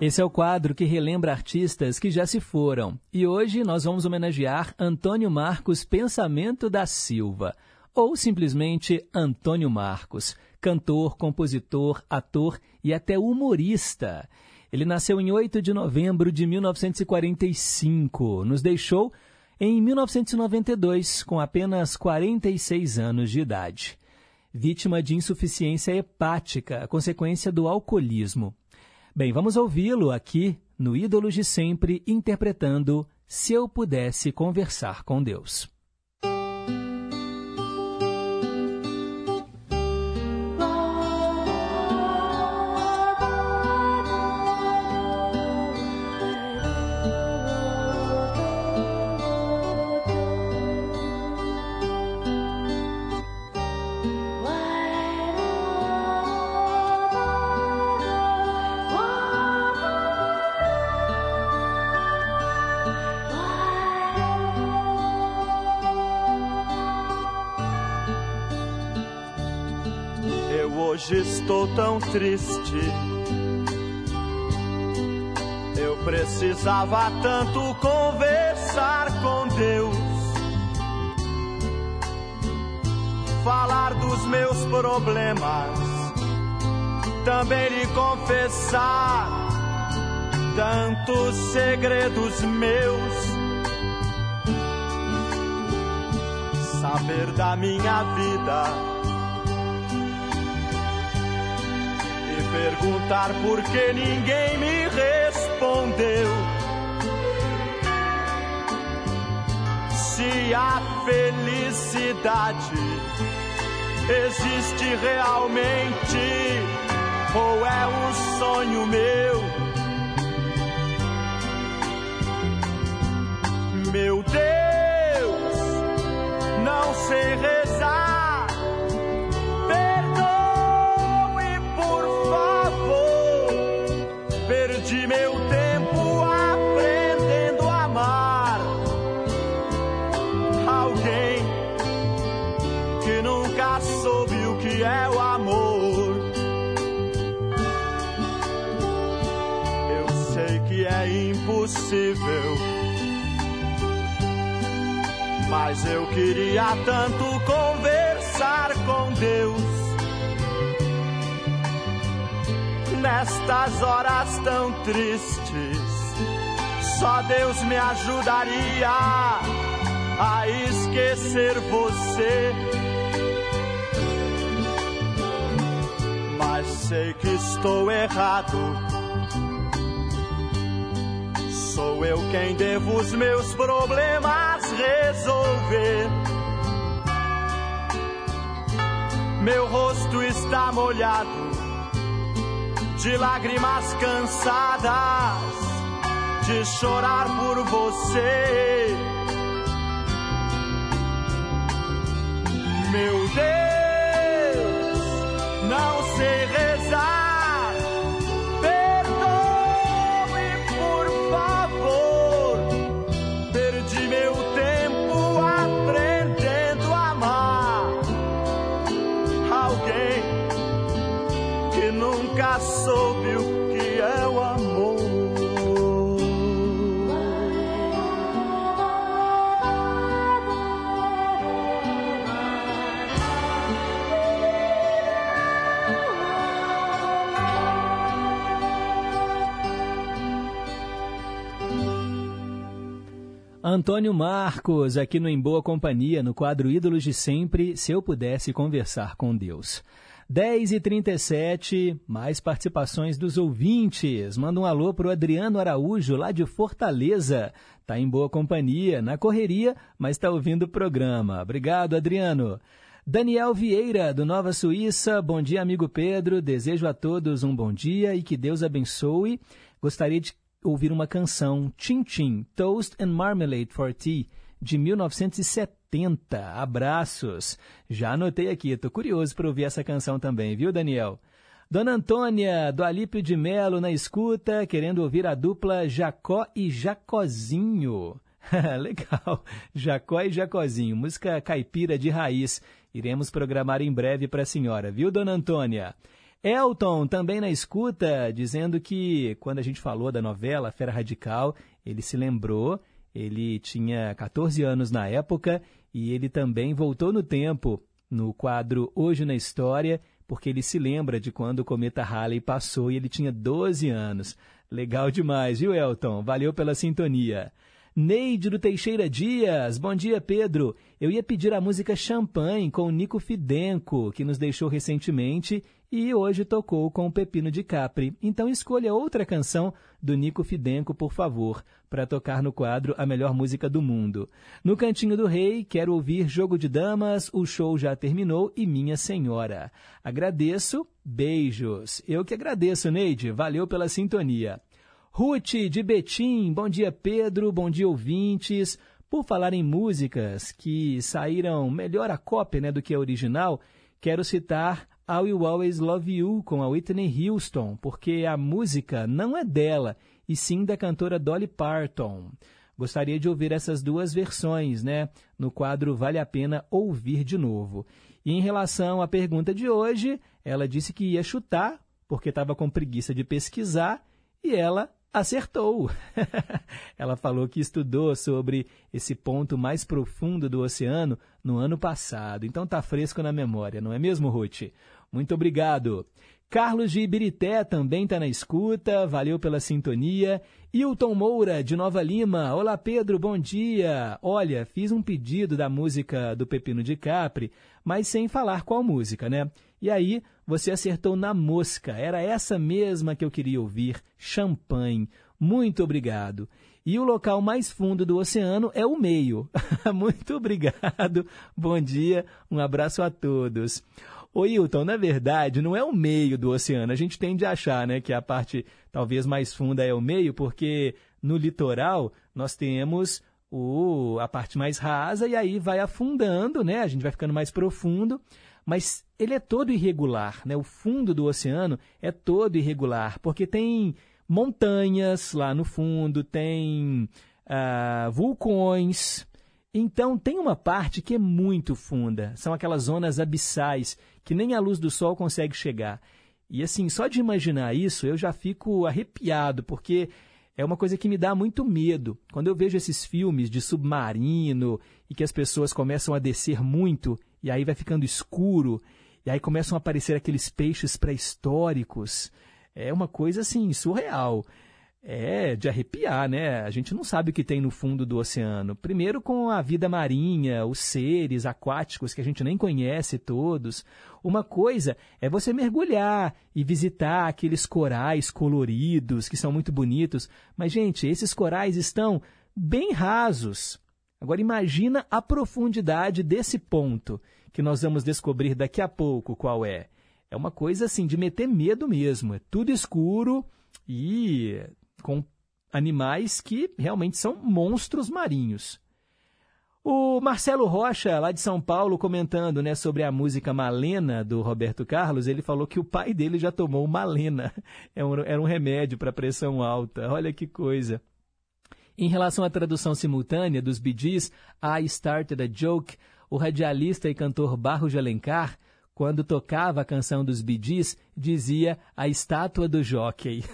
Esse é o quadro que relembra artistas que já se foram. E hoje nós vamos homenagear Antônio Marcos Pensamento da Silva, ou simplesmente Antônio Marcos, cantor, compositor, ator e até humorista. Ele nasceu em 8 de novembro de 1945, nos deixou em 1992, com apenas 46 anos de idade. Vítima de insuficiência hepática, consequência do alcoolismo. Bem, vamos ouvi-lo aqui no Ídolos de Sempre, interpretando Se Eu Pudesse Conversar com Deus. Estou tão triste. Eu precisava tanto conversar com Deus. Falar dos meus problemas. Também lhe confessar tantos segredos meus. Saber da minha vida perguntar por que ninguém me respondeu. Se a felicidade existe realmente ou é um sonho meu. Meu Deus, não sei Mas eu queria tanto conversar com Deus nestas horas tão tristes. Só Deus me ajudaria a esquecer você. Mas sei que estou errado. Sou eu quem devo os meus problemas resolver. Meu rosto está molhado de lágrimas cansadas de chorar por você. Meu Deus, não sei rezar. Antônio Marcos, aqui no Em Boa Companhia, no quadro Ídolos de Sempre, se eu pudesse conversar com Deus. 10 e 37 mais participações dos ouvintes. Manda um alô pro Adriano Araújo, lá de Fortaleza. Tá em boa companhia, na correria, mas tá ouvindo o programa. Obrigado, Adriano. Daniel Vieira, do Nova Suíça. Bom dia, amigo Pedro. Desejo a todos um bom dia e que Deus abençoe. Gostaria de ouvir uma canção, Tim Tim, Toast and Marmalade for Tea, de 1970. Abraços. Já anotei aqui, estou curioso para ouvir essa canção também, viu, Daniel? Dona Antônia, do Alípio de Melo, na escuta, querendo ouvir a dupla Jacó e Jacozinho. Legal, Jacó e Jacozinho, música caipira de raiz. Iremos programar em breve para a senhora, viu, Dona Antônia? Elton, também na escuta, dizendo que quando a gente falou da novela Fera Radical, ele se lembrou, ele tinha 14 anos na época e ele também voltou no tempo no quadro Hoje na História, porque ele se lembra de quando o cometa Halley passou e ele tinha 12 anos. Legal demais, viu, Elton? Valeu pela sintonia. Neide do Teixeira Dias, bom dia Pedro. Eu ia pedir a música Champagne com Nico Fidenco, que nos deixou recentemente e hoje tocou com o Pepino de Capri. Então escolha outra canção do Nico Fidenco, por favor, para tocar no quadro A Melhor Música do Mundo. No Cantinho do Rei, quero ouvir Jogo de Damas, O Show Já Terminou e Minha Senhora. Agradeço, beijos. Eu que agradeço, Neide, valeu pela sintonia. Ruth de Betim, bom dia Pedro, bom dia ouvintes. Por falar em músicas que saíram melhor a cópia né, do que a original, quero citar I Will Always Love You com a Whitney Houston, porque a música não é dela, e sim da cantora Dolly Parton. Gostaria de ouvir essas duas versões, né? No quadro Vale a Pena Ouvir de Novo. E em relação à pergunta de hoje, ela disse que ia chutar, porque estava com preguiça de pesquisar, e ela acertou. ela falou que estudou sobre esse ponto mais profundo do oceano no ano passado. Então está fresco na memória, não é mesmo, Ruth? Muito obrigado. Carlos de Ibirité também está na escuta, valeu pela sintonia. Hilton Moura, de Nova Lima. Olá, Pedro, bom dia. Olha, fiz um pedido da música do Pepino de Capri, mas sem falar qual música, né? E aí, você acertou na mosca. Era essa mesma que eu queria ouvir, Champanhe. Muito obrigado. E o local mais fundo do oceano é o meio. Muito obrigado. Bom dia. Um abraço a todos. Ô Hilton, na verdade, não é o meio do oceano. A gente tende a achar né, que a parte talvez mais funda é o meio, porque no litoral nós temos o, a parte mais rasa e aí vai afundando, né? A gente vai ficando mais profundo, mas ele é todo irregular, né? O fundo do oceano é todo irregular, porque tem montanhas lá no fundo, tem uh, vulcões, então, tem uma parte que é muito funda, são aquelas zonas abissais que nem a luz do sol consegue chegar. E assim, só de imaginar isso, eu já fico arrepiado, porque é uma coisa que me dá muito medo. Quando eu vejo esses filmes de submarino e que as pessoas começam a descer muito, e aí vai ficando escuro, e aí começam a aparecer aqueles peixes pré-históricos, é uma coisa assim, surreal é de arrepiar, né? A gente não sabe o que tem no fundo do oceano. Primeiro com a vida marinha, os seres aquáticos que a gente nem conhece todos. Uma coisa é você mergulhar e visitar aqueles corais coloridos que são muito bonitos, mas gente, esses corais estão bem rasos. Agora imagina a profundidade desse ponto que nós vamos descobrir daqui a pouco qual é. É uma coisa assim de meter medo mesmo. É tudo escuro e com animais que realmente são monstros marinhos. O Marcelo Rocha, lá de São Paulo, comentando né, sobre a música Malena do Roberto Carlos, ele falou que o pai dele já tomou Malena. É era um remédio para pressão alta. Olha que coisa. Em relação à tradução simultânea dos Bidis, I Started a Joke, o radialista e cantor Barro de Alencar quando tocava a canção dos Bidis, dizia a estátua do jockey.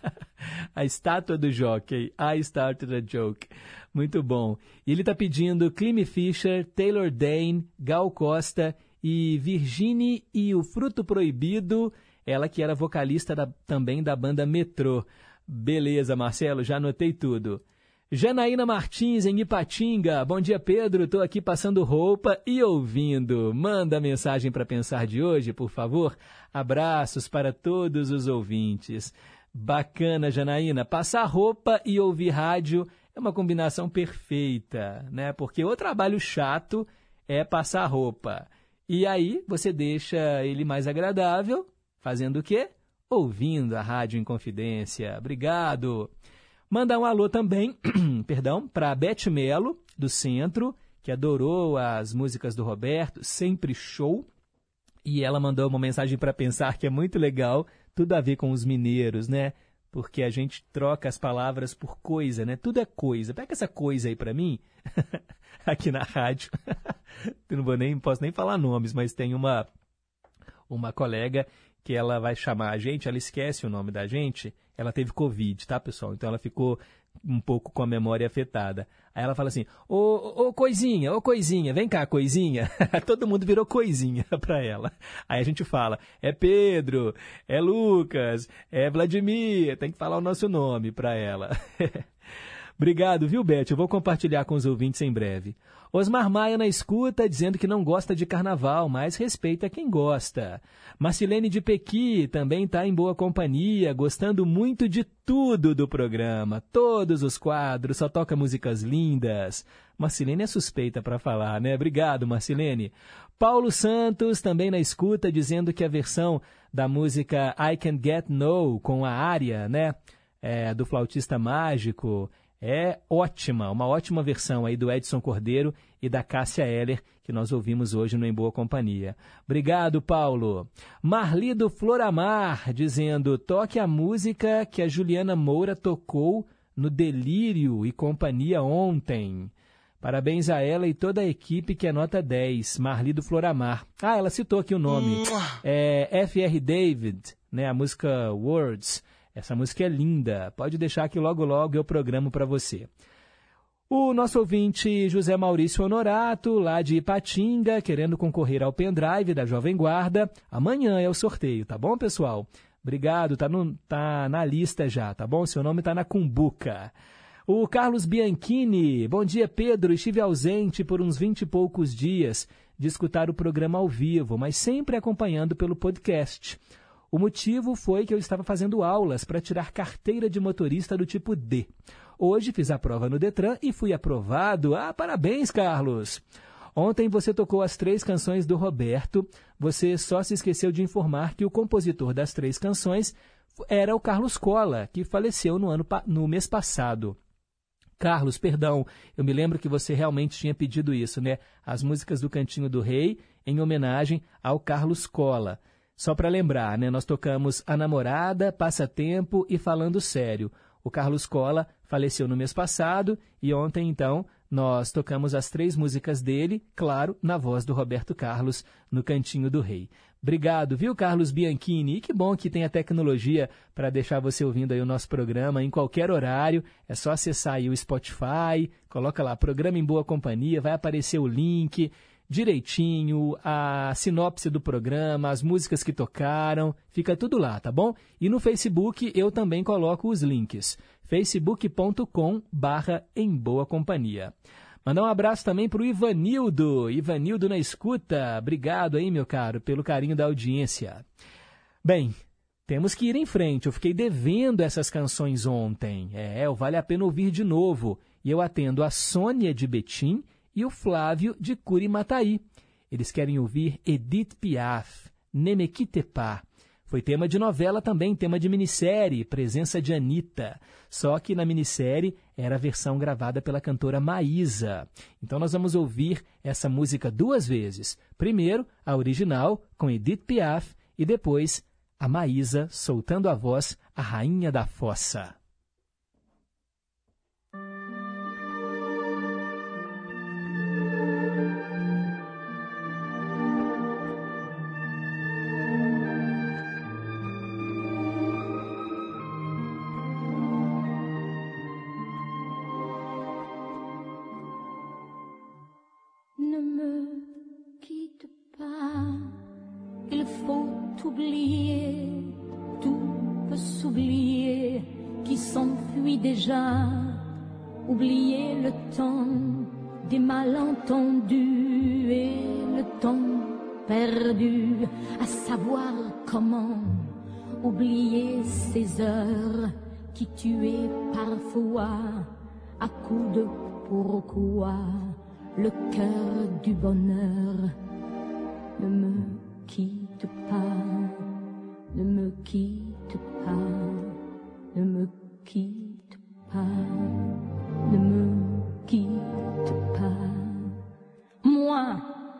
a estátua do jockey. I started a joke. Muito bom. E ele está pedindo Cleme Fisher, Taylor Dane, Gal Costa e Virginie e o Fruto Proibido, ela que era vocalista da, também da banda Metrô. Beleza, Marcelo, já anotei tudo. Janaína Martins, em Ipatinga. Bom dia, Pedro. Estou aqui passando roupa e ouvindo. Manda mensagem para pensar de hoje, por favor. Abraços para todos os ouvintes. Bacana, Janaína. Passar roupa e ouvir rádio é uma combinação perfeita, né? Porque o trabalho chato é passar roupa. E aí você deixa ele mais agradável, fazendo o quê? Ouvindo a Rádio em Confidência. Obrigado. Mandar um alô também, perdão, para a Beth Melo, do Centro, que adorou as músicas do Roberto, sempre show. E ela mandou uma mensagem para pensar que é muito legal, tudo a ver com os mineiros, né? Porque a gente troca as palavras por coisa, né? Tudo é coisa. Pega essa coisa aí para mim, aqui na rádio. Eu não vou nem, posso nem falar nomes, mas tem uma uma colega que ela vai chamar a gente, ela esquece o nome da gente, ela teve Covid, tá, pessoal? Então ela ficou um pouco com a memória afetada. Aí ela fala assim: Ô, ô coisinha, ô coisinha, vem cá, coisinha. Todo mundo virou coisinha pra ela. Aí a gente fala: é Pedro, é Lucas, é Vladimir, tem que falar o nosso nome pra ela. Obrigado, viu, Beth? Eu vou compartilhar com os ouvintes em breve. Osmar Maia na escuta, dizendo que não gosta de carnaval, mas respeita quem gosta. Marcilene de Pequi também está em boa companhia, gostando muito de tudo do programa. Todos os quadros, só toca músicas lindas. Marcilene é suspeita para falar, né? Obrigado, Marcilene. Paulo Santos também na escuta, dizendo que a versão da música I Can Get No, com a área, né? É, do flautista mágico, é ótima, uma ótima versão aí do Edson Cordeiro e da Cássia Heller, que nós ouvimos hoje no Em Boa Companhia. Obrigado, Paulo. Marli do Floramar, dizendo, toque a música que a Juliana Moura tocou no Delírio e Companhia ontem. Parabéns a ela e toda a equipe que é nota 10, Marli do Floramar. Ah, ela citou aqui o nome. É F.R. David, né? A música Words. Essa música é linda. Pode deixar que logo logo eu programo para você. O nosso ouvinte José Maurício Honorato, lá de Ipatinga, querendo concorrer ao pendrive da Jovem Guarda. Amanhã é o sorteio, tá bom, pessoal? Obrigado, tá, no, tá na lista já, tá bom? Seu nome tá na cumbuca. O Carlos Bianchini, bom dia Pedro, estive ausente por uns vinte e poucos dias de escutar o programa ao vivo, mas sempre acompanhando pelo podcast. O motivo foi que eu estava fazendo aulas para tirar carteira de motorista do tipo D. Hoje fiz a prova no Detran e fui aprovado. Ah, parabéns, Carlos! Ontem você tocou as três canções do Roberto. Você só se esqueceu de informar que o compositor das três canções era o Carlos Cola, que faleceu no, ano, no mês passado. Carlos, perdão, eu me lembro que você realmente tinha pedido isso, né? As músicas do Cantinho do Rei em homenagem ao Carlos Cola. Só para lembrar, né? Nós tocamos A Namorada, Passatempo e Falando Sério. O Carlos Cola faleceu no mês passado e ontem, então, nós tocamos as três músicas dele, claro, na voz do Roberto Carlos, no Cantinho do Rei. Obrigado, viu, Carlos Bianchini? E que bom que tem a tecnologia para deixar você ouvindo aí o nosso programa em qualquer horário. É só acessar aí o Spotify, coloca lá Programa em Boa Companhia, vai aparecer o link direitinho, a sinopse do programa, as músicas que tocaram, fica tudo lá, tá bom? E no Facebook eu também coloco os links, facebook.com barra em boa companhia. Mandar um abraço também para o Ivanildo. Ivanildo na escuta. Obrigado aí, meu caro, pelo carinho da audiência. Bem, temos que ir em frente. Eu fiquei devendo essas canções ontem. É, vale a pena ouvir de novo. E eu atendo a Sônia de Betim e o Flávio de Curimataí. Eles querem ouvir Edith Piaf, Ne me quitte pas. Foi tema de novela também, tema de minissérie, presença de Anitta. Só que na minissérie era a versão gravada pela cantora Maísa. Então nós vamos ouvir essa música duas vezes. Primeiro, a original, com Edith Piaf, e depois, a Maísa soltando a voz, a rainha da fossa. À savoir comment oublier ces heures qui tuaient parfois à coups de pourquoi le cœur du bonheur ne me quitte pas, ne me quitte pas, ne me quitte ne me quitte pas. Moi,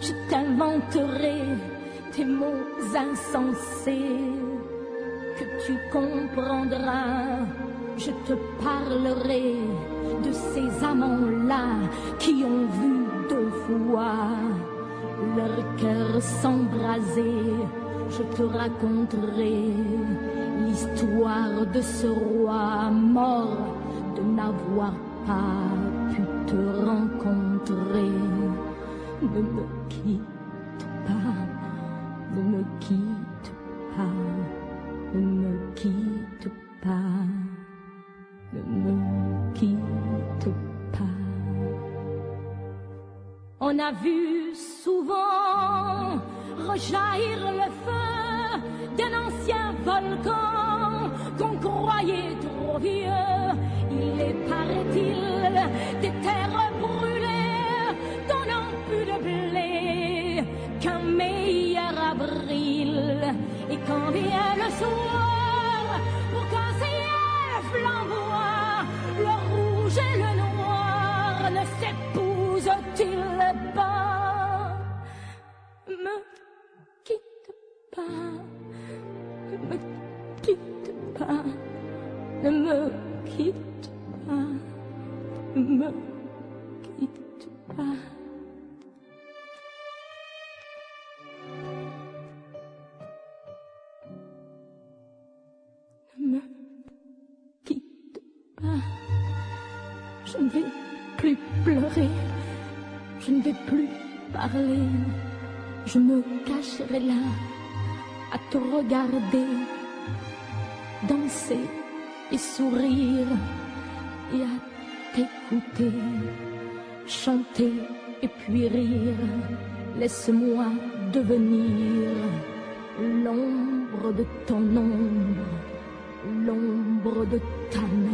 je t'inventerai tes mots insensés que tu comprendras. Je te parlerai de ces amants-là qui ont vu deux fois leur cœur s'embraser. Je te raconterai l'histoire de ce roi mort de n'avoir pas pu te rencontrer. Ne me quitte pas ne me quitte pas, ne me quitte pas, ne me quitte pas. On a vu souvent rejaillir le feu d'un ancien volcan qu'on croyait trop vieux. Il est, paraît-il, Et quand vient le soir, pour qu'un ciel flamboie, le rouge et le noir ne s'épousent-ils pas? Me quitte pas, ne me quitte pas, ne me quitte pas, ne me quitte pas. Je ne vais plus pleurer. Je ne vais plus parler. Je me cacherai là à te regarder, danser et sourire et à t'écouter, chanter et puis rire. Laisse-moi devenir l'ombre de ton ombre, l'ombre de ta main,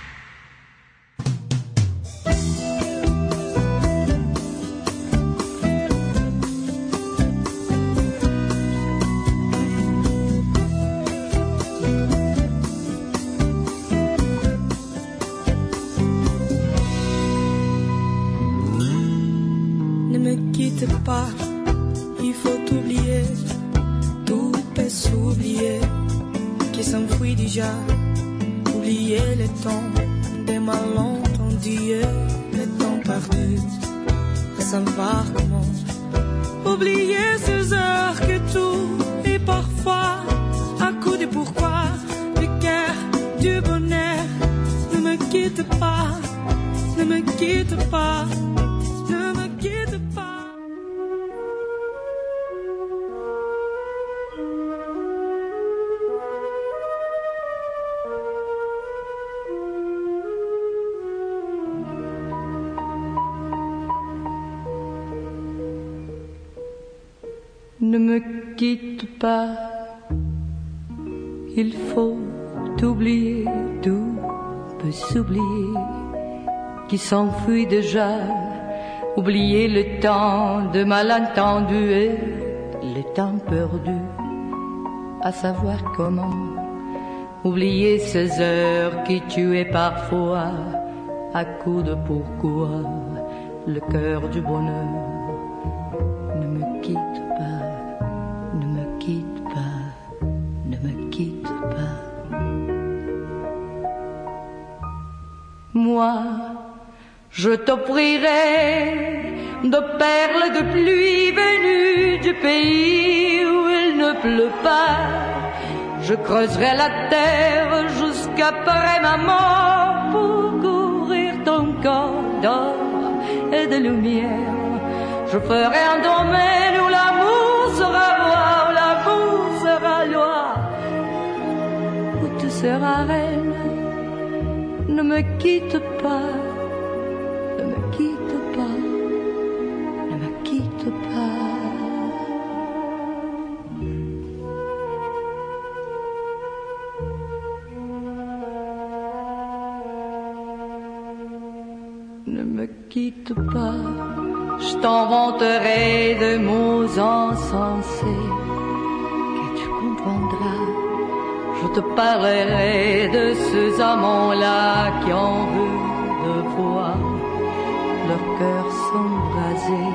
Qui s'enfuit déjà, oublier le temps de malentendu et le temps perdu, à savoir comment, oublier ces heures qui tuaient parfois, à coup de pourquoi, le cœur du bonheur. Ne me quitte pas, ne me quitte pas, ne me quitte pas. Moi, je t'offrirai de perles de pluie venues du pays où il ne pleut pas. Je creuserai la terre jusqu'après ma mort pour couvrir ton corps d'or et de lumière. Je ferai un domaine où l'amour sera roi, où l'amour sera loi, où tu seras reine. Ne me quitte pas, je t'inventerai de mots insensés que tu comprendras. Je te parlerai de ces amants-là qui en veulent de voir leur cœur s'embraser.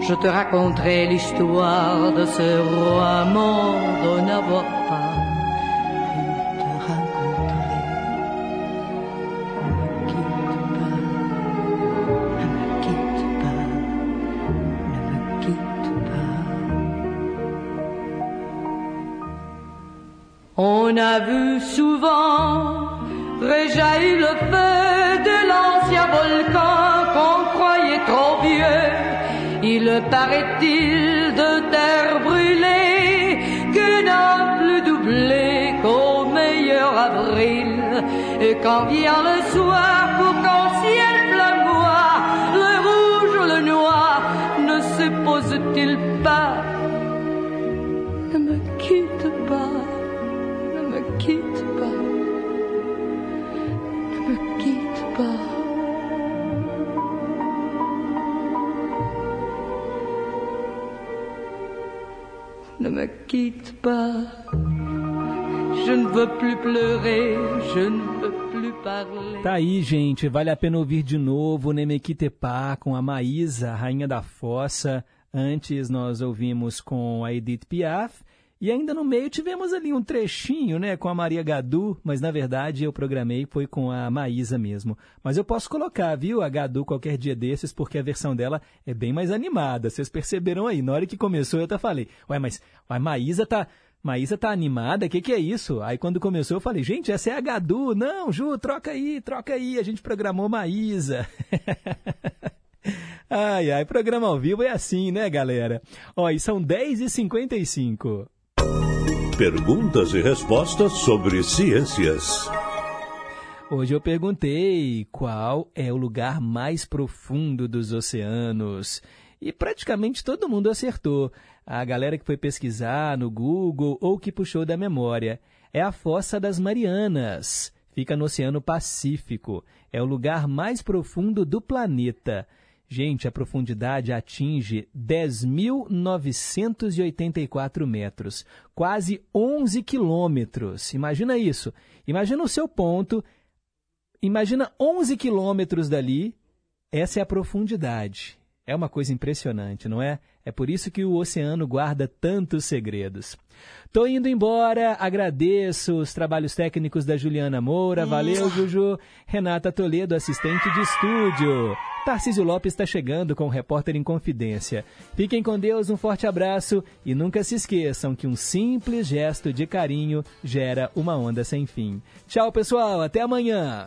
Je te raconterai l'histoire de ce roi mort On a vu souvent réjaillir le feu de l'ancien volcan qu'on croyait trop vieux. Il paraît-il de terre brûlée que n'a plus doublé qu'au meilleur avril. Et quand vient le soir pour qu'en ciel flamboie, le rouge, le noir ne se pose-t-il pas Ne me quitte pas. Je ne veux plus pleurer, je ne veux. Tá aí, gente. Vale a pena ouvir de novo Nemequitepá com a Maísa, Rainha da Fossa. Antes nós ouvimos com a Edith Piaf. E ainda no meio tivemos ali um trechinho, né, com a Maria Gadu, mas na verdade eu programei foi com a Maísa mesmo. Mas eu posso colocar, viu, a Gadu qualquer dia desses, porque a versão dela é bem mais animada. Vocês perceberam aí? Na hora que começou eu até falei, ué, mas a Maísa tá, Maísa tá animada, o que, que é isso? Aí quando começou eu falei, gente, essa é a Gadu. Não, Ju, troca aí, troca aí. A gente programou Maísa. ai, ai, programa ao vivo é assim, né, galera? Ó, e são 10h55. Perguntas e respostas sobre ciências. Hoje eu perguntei qual é o lugar mais profundo dos oceanos. E praticamente todo mundo acertou. A galera que foi pesquisar no Google ou que puxou da memória. É a Fossa das Marianas. Fica no Oceano Pacífico. É o lugar mais profundo do planeta. Gente, a profundidade atinge 10.984 metros, quase 11 quilômetros. Imagina isso. Imagina o seu ponto. Imagina 11 quilômetros dali. Essa é a profundidade. É uma coisa impressionante, não é? É por isso que o oceano guarda tantos segredos. Tô indo embora, agradeço os trabalhos técnicos da Juliana Moura, valeu Juju, Renata Toledo, assistente de estúdio. Tarcísio Lopes está chegando com o Repórter em Confidência. Fiquem com Deus, um forte abraço e nunca se esqueçam que um simples gesto de carinho gera uma onda sem fim. Tchau, pessoal, até amanhã!